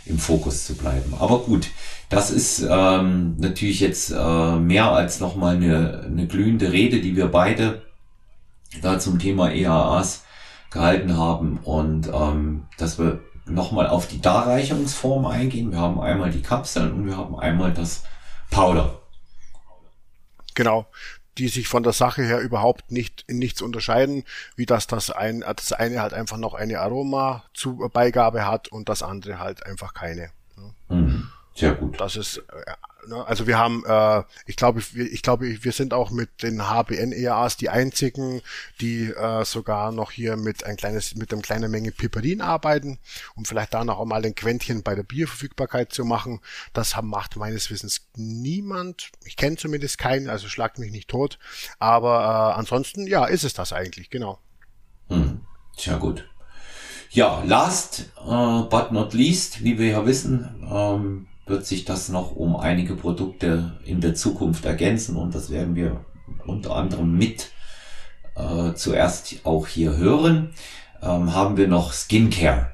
im Fokus zu bleiben. Aber gut, das ist ähm, natürlich jetzt äh, mehr als nochmal eine, eine glühende Rede, die wir beide da zum Thema EAAs gehalten haben und ähm, dass wir nochmal auf die Darreichungsform eingehen. Wir haben einmal die Kapseln und wir haben einmal das Powder. Genau die sich von der Sache her überhaupt nicht in nichts unterscheiden, wie dass das ein das eine halt einfach noch eine Aroma zu Beigabe hat und das andere halt einfach keine. Mhm. Sehr gut. Das ist äh, Ne? Also wir haben, äh, ich glaube, ich glaube, wir sind auch mit den HBN-EAAs die einzigen, die äh, sogar noch hier mit ein kleines, mit einer kleinen Menge Piperin arbeiten, um vielleicht da noch einmal ein Quäntchen bei der Bierverfügbarkeit zu machen. Das macht meines Wissens niemand. Ich kenne zumindest keinen, also schlagt mich nicht tot. Aber äh, ansonsten, ja, ist es das eigentlich, genau. Hm, sehr gut. Ja, last uh, but not least, wie wir ja wissen, ähm, wird sich das noch um einige Produkte in der Zukunft ergänzen und das werden wir unter anderem mit äh, zuerst auch hier hören. Ähm, haben wir noch Skincare.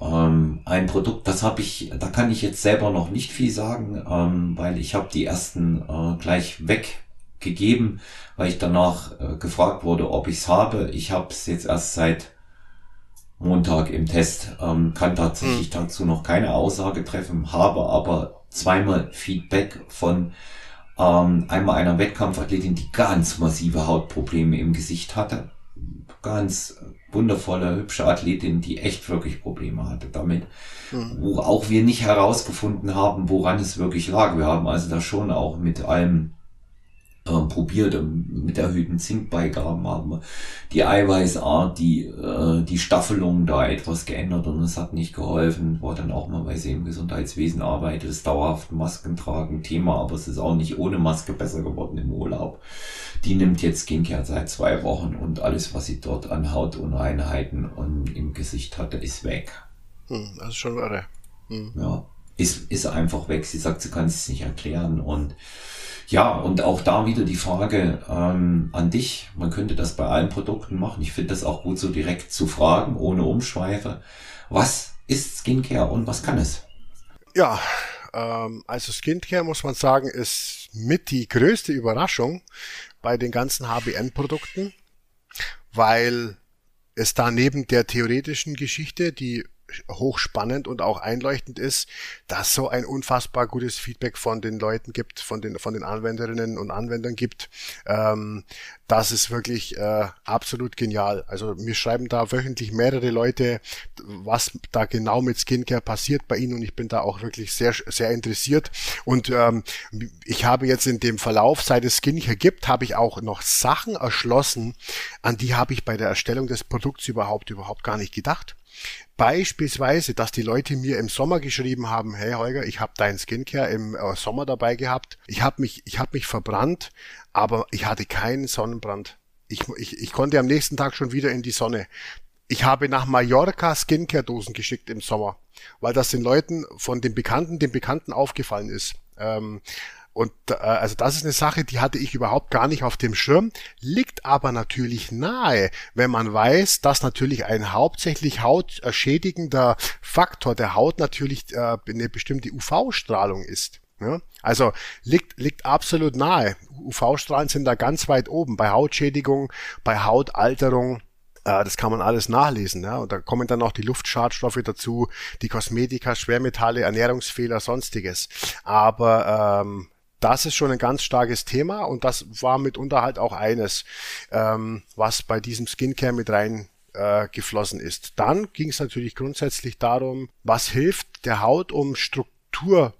Ähm, ein Produkt, das habe ich, da kann ich jetzt selber noch nicht viel sagen, ähm, weil ich habe die ersten äh, gleich weggegeben, weil ich danach äh, gefragt wurde, ob ich es habe. Ich habe es jetzt erst seit Montag im Test. Ähm, kann tatsächlich hm. dazu noch keine Aussage treffen, habe aber zweimal Feedback von ähm, einmal einer Wettkampfathletin, die ganz massive Hautprobleme im Gesicht hatte. Ganz wundervolle, hübsche Athletin, die echt wirklich Probleme hatte damit. Mhm. Wo auch wir nicht herausgefunden haben, woran es wirklich lag. Wir haben also da schon auch mit allem äh, probiert ähm, mit erhöhten Zinkbeigaben haben wir die Eiweißart, die, äh, die Staffelung da etwas geändert und es hat nicht geholfen. War dann auch mal, weil sie im Gesundheitswesen arbeitet, ist dauerhaft Masken tragen Thema, aber es ist auch nicht ohne Maske besser geworden im Urlaub. Die nimmt jetzt Skincare seit zwei Wochen und alles, was sie dort an Hautunreinheiten und im Gesicht hatte, ist weg. Hm, das ist schon irre. Hm. Ja, ist, ist einfach weg. Sie sagt, sie kann es nicht erklären und ja, und auch da wieder die Frage ähm, an dich. Man könnte das bei allen Produkten machen. Ich finde das auch gut, so direkt zu fragen, ohne Umschweife. Was ist Skincare und was kann es? Ja, ähm, also Skincare muss man sagen, ist mit die größte Überraschung bei den ganzen HBN-Produkten, weil es da neben der theoretischen Geschichte, die hochspannend und auch einleuchtend ist, dass so ein unfassbar gutes Feedback von den Leuten gibt, von den, von den Anwenderinnen und Anwendern gibt. Ähm, das ist wirklich äh, absolut genial. Also mir schreiben da wöchentlich mehrere Leute, was da genau mit Skincare passiert bei ihnen und ich bin da auch wirklich sehr, sehr interessiert. Und ähm, ich habe jetzt in dem Verlauf, seit es Skincare gibt, habe ich auch noch Sachen erschlossen, an die habe ich bei der Erstellung des Produkts überhaupt, überhaupt gar nicht gedacht. Beispielsweise, dass die Leute mir im Sommer geschrieben haben, hey Holger, ich habe dein Skincare im äh, Sommer dabei gehabt. Ich habe mich, ich habe mich verbrannt, aber ich hatte keinen Sonnenbrand. Ich, ich, ich konnte am nächsten Tag schon wieder in die Sonne. Ich habe nach Mallorca Skincare-Dosen geschickt im Sommer, weil das den Leuten von den Bekannten, den Bekannten aufgefallen ist. Ähm, und äh, also das ist eine Sache, die hatte ich überhaupt gar nicht auf dem Schirm, liegt aber natürlich nahe, wenn man weiß, dass natürlich ein hauptsächlich hauterschädigender Faktor der Haut natürlich äh, eine bestimmte UV-Strahlung ist. Ja? Also liegt, liegt absolut nahe. UV-Strahlen sind da ganz weit oben bei Hautschädigung, bei Hautalterung. Äh, das kann man alles nachlesen. Ja? Und da kommen dann noch die Luftschadstoffe dazu, die Kosmetika, Schwermetalle, Ernährungsfehler, sonstiges. Aber ähm, das ist schon ein ganz starkes Thema und das war mitunter halt auch eines, ähm, was bei diesem Skincare mit rein äh, geflossen ist. Dann ging es natürlich grundsätzlich darum, was hilft der Haut, um Struktur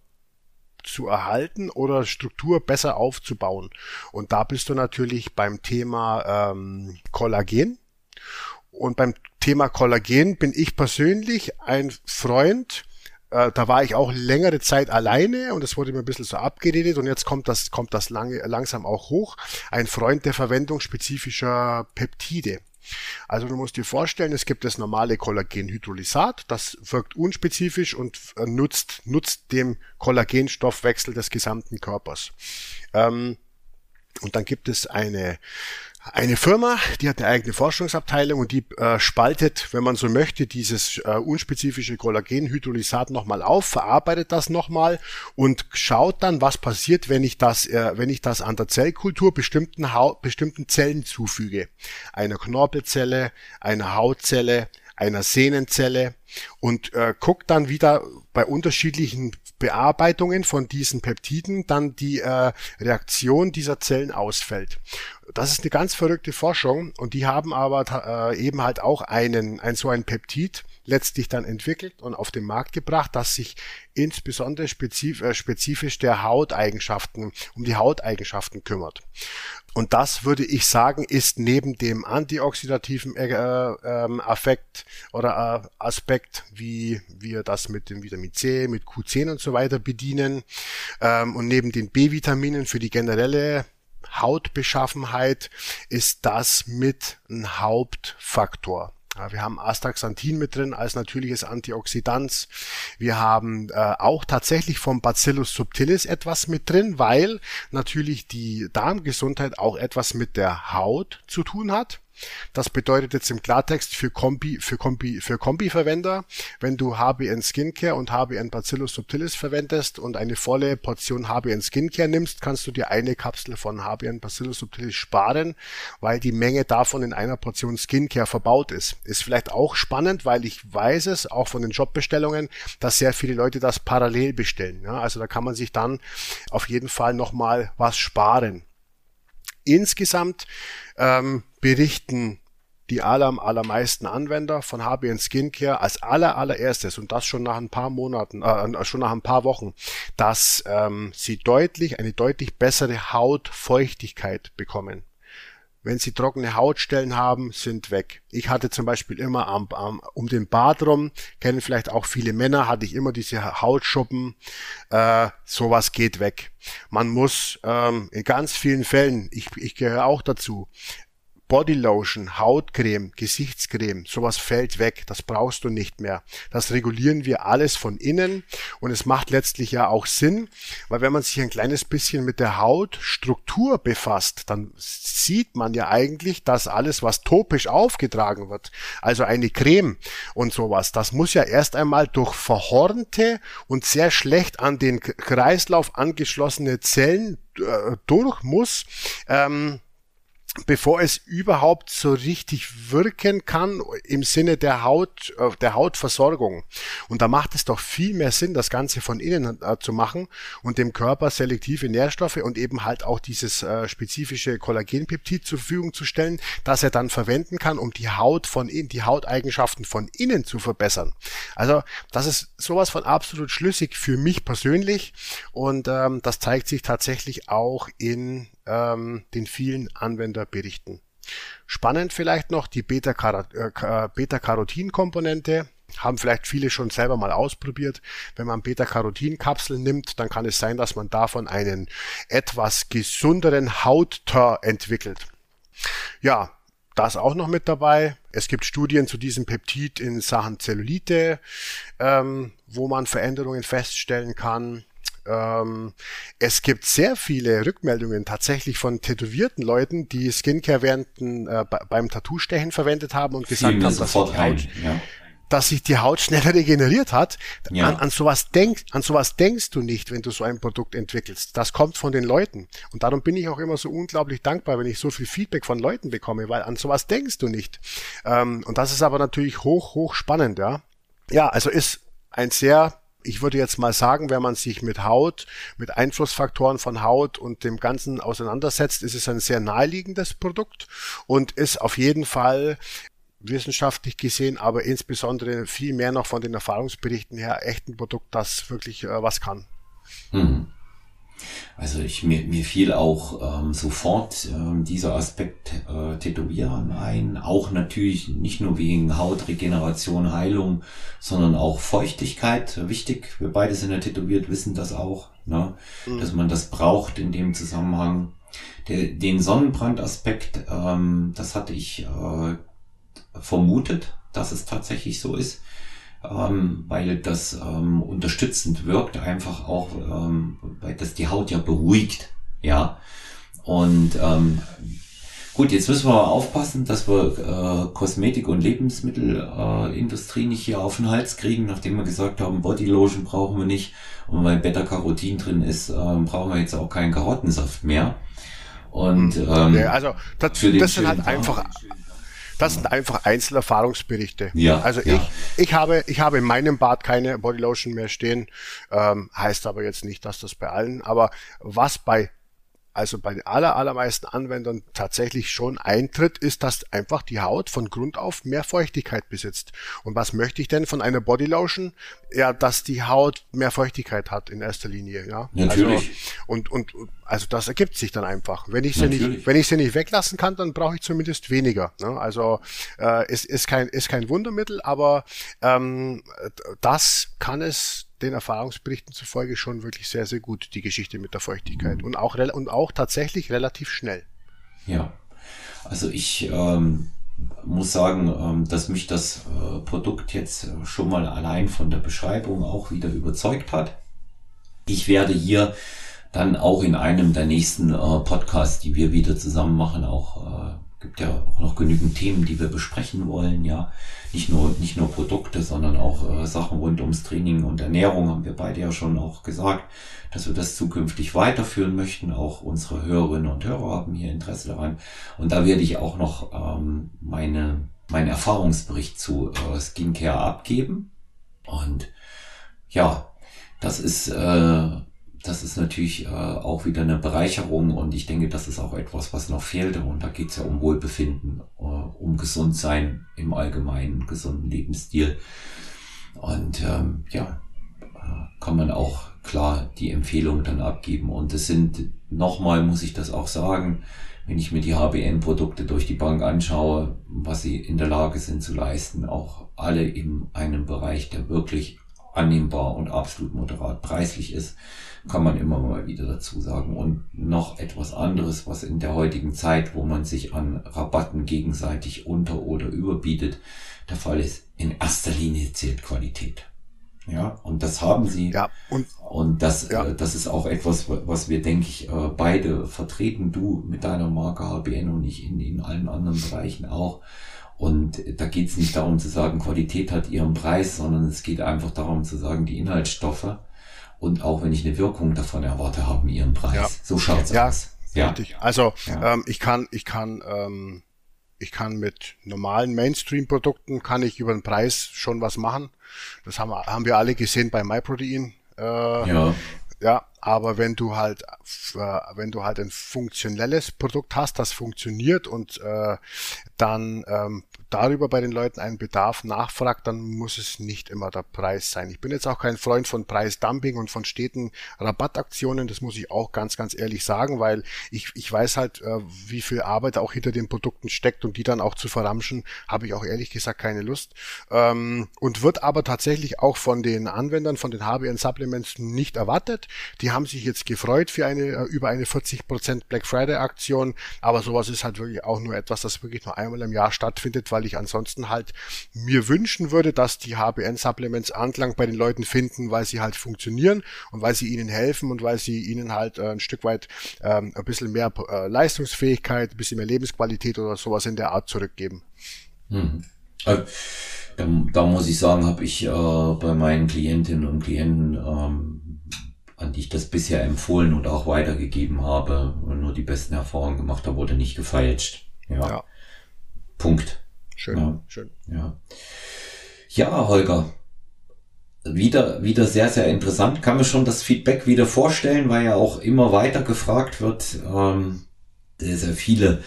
zu erhalten oder Struktur besser aufzubauen. Und da bist du natürlich beim Thema ähm, Kollagen. Und beim Thema Kollagen bin ich persönlich ein Freund, äh, da war ich auch längere Zeit alleine und es wurde mir ein bisschen so abgeredet und jetzt kommt das, kommt das lange, langsam auch hoch. Ein Freund der Verwendung spezifischer Peptide. Also du musst dir vorstellen, es gibt das normale Kollagenhydrolysat, das wirkt unspezifisch und äh, nutzt, nutzt dem Kollagenstoffwechsel des gesamten Körpers. Ähm, und dann gibt es eine eine Firma, die hat eine eigene Forschungsabteilung und die äh, spaltet, wenn man so möchte, dieses äh, unspezifische Kollagenhydrolysat nochmal auf, verarbeitet das nochmal und schaut dann, was passiert, wenn ich das, äh, wenn ich das an der Zellkultur bestimmten, Haut, bestimmten Zellen zufüge. Einer Knorpelzelle, einer Hautzelle, einer Sehnenzelle und äh, guckt dann wieder bei unterschiedlichen Bearbeitungen von diesen Peptiden dann die äh, Reaktion dieser Zellen ausfällt. Das ist eine ganz verrückte Forschung und die haben aber äh, eben halt auch einen, ein so ein Peptid letztlich dann entwickelt und auf den Markt gebracht, das sich insbesondere spezif äh, spezifisch der Hauteigenschaften, um die Hauteigenschaften kümmert. Und das würde ich sagen, ist neben dem antioxidativen äh, äh, Affekt oder äh, Aspekt, wie wir das mit dem Vitamin C, mit Q10 und so weiter bedienen, ähm, und neben den B-Vitaminen für die generelle Hautbeschaffenheit ist das mit ein Hauptfaktor. Wir haben Astaxanthin mit drin als natürliches Antioxidant. Wir haben äh, auch tatsächlich vom Bacillus subtilis etwas mit drin, weil natürlich die Darmgesundheit auch etwas mit der Haut zu tun hat. Das bedeutet jetzt im Klartext für Kombi, für Kombi, für Kombi-Verwender, wenn du HBN Skincare und HBN Bacillus subtilis verwendest und eine volle Portion HBN Skincare nimmst, kannst du dir eine Kapsel von HBN Bacillus subtilis sparen, weil die Menge davon in einer Portion Skincare verbaut ist. Ist vielleicht auch spannend, weil ich weiß es, auch von den Jobbestellungen, dass sehr viele Leute das parallel bestellen. Ja, also da kann man sich dann auf jeden Fall nochmal was sparen. Insgesamt ähm, berichten die aller, allermeisten Anwender von HBN Skincare als aller allererstes und das schon nach ein paar Monaten, äh, schon nach ein paar Wochen, dass ähm, sie deutlich eine deutlich bessere Hautfeuchtigkeit bekommen wenn sie trockene Hautstellen haben, sind weg. Ich hatte zum Beispiel immer am, am, um den Bart rum, kennen vielleicht auch viele Männer, hatte ich immer diese Hautschuppen. Äh, sowas geht weg. Man muss ähm, in ganz vielen Fällen, ich, ich gehöre auch dazu, Bodylotion, Hautcreme, Gesichtscreme, sowas fällt weg, das brauchst du nicht mehr. Das regulieren wir alles von innen und es macht letztlich ja auch Sinn, weil wenn man sich ein kleines bisschen mit der Hautstruktur befasst, dann sieht man ja eigentlich, dass alles, was topisch aufgetragen wird, also eine Creme und sowas, das muss ja erst einmal durch verhornte und sehr schlecht an den Kreislauf angeschlossene Zellen äh, durch muss. Ähm, bevor es überhaupt so richtig wirken kann im Sinne der Haut, äh, der Hautversorgung. Und da macht es doch viel mehr Sinn, das Ganze von innen äh, zu machen und dem Körper selektive Nährstoffe und eben halt auch dieses äh, spezifische Kollagenpeptid zur Verfügung zu stellen, das er dann verwenden kann, um die Haut von innen, die Hauteigenschaften von innen zu verbessern. Also das ist sowas von absolut schlüssig für mich persönlich und ähm, das zeigt sich tatsächlich auch in ähm, den vielen Anwenderberichten. Spannend vielleicht noch die Beta-Carotin-Komponente. Haben vielleicht viele schon selber mal ausprobiert. Wenn man Beta-Carotin-Kapseln nimmt, dann kann es sein, dass man davon einen etwas gesünderen Hautteint entwickelt. Ja, das auch noch mit dabei. Es gibt Studien zu diesem Peptid in Sachen Zellulite, ähm, wo man Veränderungen feststellen kann. Ähm, es gibt sehr viele Rückmeldungen tatsächlich von tätowierten Leuten, die Skincare während äh, beim Tattoo-Stechen verwendet haben und gesagt haben, dass sich, die Haut, ja. dass sich die Haut schneller regeneriert hat. Ja. An, an, sowas denk, an sowas denkst du nicht, wenn du so ein Produkt entwickelst. Das kommt von den Leuten. Und darum bin ich auch immer so unglaublich dankbar, wenn ich so viel Feedback von Leuten bekomme, weil an sowas denkst du nicht. Ähm, und das ist aber natürlich hoch, hoch spannend, ja. Ja, also ist ein sehr ich würde jetzt mal sagen, wenn man sich mit Haut, mit Einflussfaktoren von Haut und dem Ganzen auseinandersetzt, ist es ein sehr naheliegendes Produkt und ist auf jeden Fall wissenschaftlich gesehen, aber insbesondere viel mehr noch von den Erfahrungsberichten her echt ein Produkt, das wirklich äh, was kann. Hm. Also ich mir, mir fiel auch ähm, sofort ähm, dieser Aspekt äh, Tätowieren ein, auch natürlich nicht nur wegen Hautregeneration, Heilung, sondern auch Feuchtigkeit. Wichtig, wir beide sind ja tätowiert, wissen das auch, ne? Mhm. dass man das braucht in dem Zusammenhang. Der, den Sonnenbrandaspekt, ähm, das hatte ich äh, vermutet, dass es tatsächlich so ist ähm, weil das ähm, unterstützend wirkt, einfach auch, ähm, weil das die Haut ja beruhigt, ja. Und ähm, gut, jetzt müssen wir aufpassen, dass wir äh, Kosmetik- und Lebensmittelindustrie äh, nicht hier auf den Hals kriegen, nachdem wir gesagt haben, Bodylotion brauchen wir nicht und weil Beta-Carotin drin ist, äh, brauchen wir jetzt auch keinen Karottensaft mehr. Und ähm, ja, also das, das sind halt einfach das sind einfach Einzelerfahrungsberichte. Ja, also ja. ich, ich habe, ich habe in meinem Bad keine Bodylotion mehr stehen, ähm, heißt aber jetzt nicht, dass das bei allen, aber was bei also bei den aller, allermeisten Anwendern tatsächlich schon eintritt, ist, dass einfach die Haut von Grund auf mehr Feuchtigkeit besitzt. Und was möchte ich denn von einer Bodylotion? Ja, dass die Haut mehr Feuchtigkeit hat in erster Linie, ja. Natürlich. Also, und, und, also das ergibt sich dann einfach. Wenn ich sie nicht, wenn ich sie nicht weglassen kann, dann brauche ich zumindest weniger. Ne? Also äh, es ist kein, ist kein Wundermittel, aber ähm, das kann es den Erfahrungsberichten zufolge schon wirklich sehr, sehr gut, die Geschichte mit der Feuchtigkeit. Und auch, und auch tatsächlich relativ schnell. Ja. Also ich ähm, muss sagen, ähm, dass mich das äh, Produkt jetzt schon mal allein von der Beschreibung auch wieder überzeugt hat. Ich werde hier dann auch in einem der nächsten äh, Podcasts, die wir wieder zusammen machen, auch äh, gibt ja auch noch genügend Themen, die wir besprechen wollen, ja. Nicht nur, nicht nur Produkte, sondern auch äh, Sachen rund ums Training und Ernährung haben wir beide ja schon auch gesagt, dass wir das zukünftig weiterführen möchten. Auch unsere Hörerinnen und Hörer haben hier Interesse daran. Und da werde ich auch noch ähm, meine, meinen Erfahrungsbericht zu äh, Skincare abgeben. Und ja, das ist äh, das ist natürlich äh, auch wieder eine Bereicherung und ich denke, das ist auch etwas, was noch fehlte. Und da geht es ja um Wohlbefinden, äh, um Gesundsein im allgemeinen, gesunden Lebensstil. Und ähm, ja, äh, kann man auch klar die Empfehlung dann abgeben. Und es sind, nochmal muss ich das auch sagen, wenn ich mir die HBN-Produkte durch die Bank anschaue, was sie in der Lage sind zu leisten, auch alle in einem Bereich, der wirklich annehmbar und absolut moderat preislich ist kann man immer mal wieder dazu sagen. Und noch etwas anderes, was in der heutigen Zeit, wo man sich an Rabatten gegenseitig unter- oder überbietet, der Fall ist, in erster Linie zählt Qualität. Ja, und das haben sie. Ja, und, und das, ja. Äh, das ist auch etwas, was wir, denke ich, äh, beide vertreten. Du mit deiner Marke HBN und ich in, in allen anderen Bereichen auch. Und da geht es nicht darum zu sagen, Qualität hat ihren Preis, sondern es geht einfach darum zu sagen, die Inhaltsstoffe und auch wenn ich eine Wirkung davon erwarte, haben ihren Preis. Ja. So schaut's ja, aus. Ja, richtig. Also ja. ähm, ich kann, ich kann, ähm, ich kann mit normalen Mainstream-Produkten kann ich über den Preis schon was machen. Das haben, haben wir alle gesehen bei MyProtein. Äh, ja. Ja, aber wenn du halt, äh, wenn du halt ein funktionelles Produkt hast, das funktioniert und äh, dann ähm, darüber bei den Leuten einen Bedarf nachfragt, dann muss es nicht immer der Preis sein. Ich bin jetzt auch kein Freund von Preisdumping und von steten Rabattaktionen, das muss ich auch ganz, ganz ehrlich sagen, weil ich, ich weiß halt, äh, wie viel Arbeit auch hinter den Produkten steckt und die dann auch zu verramschen, habe ich auch ehrlich gesagt keine Lust. Ähm, und wird aber tatsächlich auch von den Anwendern, von den HBN Supplements nicht erwartet. Die haben sich jetzt gefreut für eine, äh, über eine 40% Black Friday Aktion, aber sowas ist halt wirklich auch nur etwas, das wirklich nur einmal im Jahr stattfindet, weil ich ansonsten halt mir wünschen würde, dass die HBN-Supplements Anklang bei den Leuten finden, weil sie halt funktionieren und weil sie ihnen helfen und weil sie ihnen halt äh, ein Stück weit ähm, ein bisschen mehr äh, Leistungsfähigkeit, ein bisschen mehr Lebensqualität oder sowas in der Art zurückgeben. Hm. Äh, da, da, muss ich sagen, habe ich äh, bei meinen Klientinnen und Klienten ähm, an die ich das bisher empfohlen und auch weitergegeben habe, nur die besten Erfahrungen gemacht, da wurde nicht gefeilscht. Ja. ja. Punkt. Schön, ja. schön. Ja. ja, Holger. Wieder, wieder sehr, sehr interessant. Kann mir schon das Feedback wieder vorstellen, weil ja auch immer weiter gefragt wird, ähm, sehr, sehr viele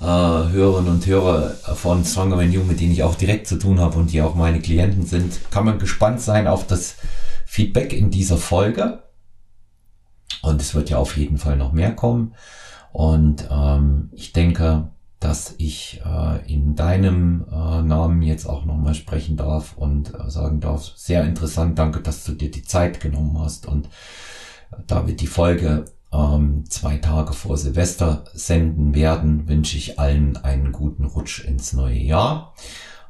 äh, Hörerinnen und Hörer von Stronger Than You, mit denen ich auch direkt zu tun habe und die auch meine Klienten sind, kann man gespannt sein auf das Feedback in dieser Folge. Und es wird ja auf jeden Fall noch mehr kommen. Und ähm, ich denke, dass ich äh, in deinem äh, Namen jetzt auch nochmal sprechen darf und äh, sagen darf, sehr interessant, danke, dass du dir die Zeit genommen hast. Und äh, da wir die Folge ähm, zwei Tage vor Silvester senden werden, wünsche ich allen einen guten Rutsch ins neue Jahr.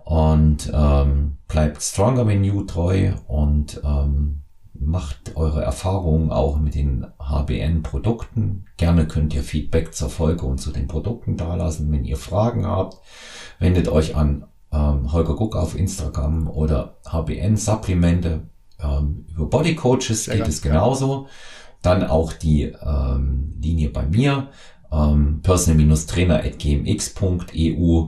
Und ähm, bleibt Stronger You treu und ähm, macht eure Erfahrungen auch mit den HBN-Produkten. Gerne könnt ihr Feedback zur Folge und zu den Produkten dalassen. Wenn ihr Fragen habt, wendet euch an ähm, Holger Guck auf Instagram oder HBN-Supplemente. Ähm, über Body Coaches Sehr geht es genauso. Dann auch die ähm, Linie bei mir, ähm, personal-trainer.gmx.eu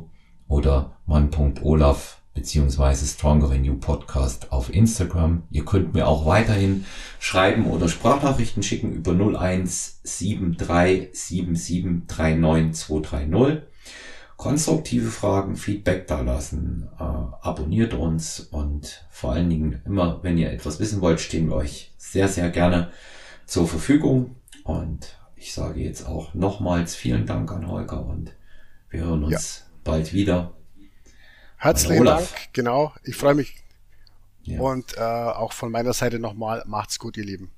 oder mann.olaf beziehungsweise Stronger Than You Podcast auf Instagram. Ihr könnt mir auch weiterhin schreiben oder Sprachnachrichten schicken über 01737739230. Konstruktive Fragen, Feedback da lassen, äh, abonniert uns und vor allen Dingen immer, wenn ihr etwas wissen wollt, stehen wir euch sehr, sehr gerne zur Verfügung. Und ich sage jetzt auch nochmals vielen Dank an Holger und wir hören uns ja. bald wieder. Herzlichen Dank, genau. Ich freue mich. Ja. Und äh, auch von meiner Seite nochmal, macht's gut, ihr Lieben.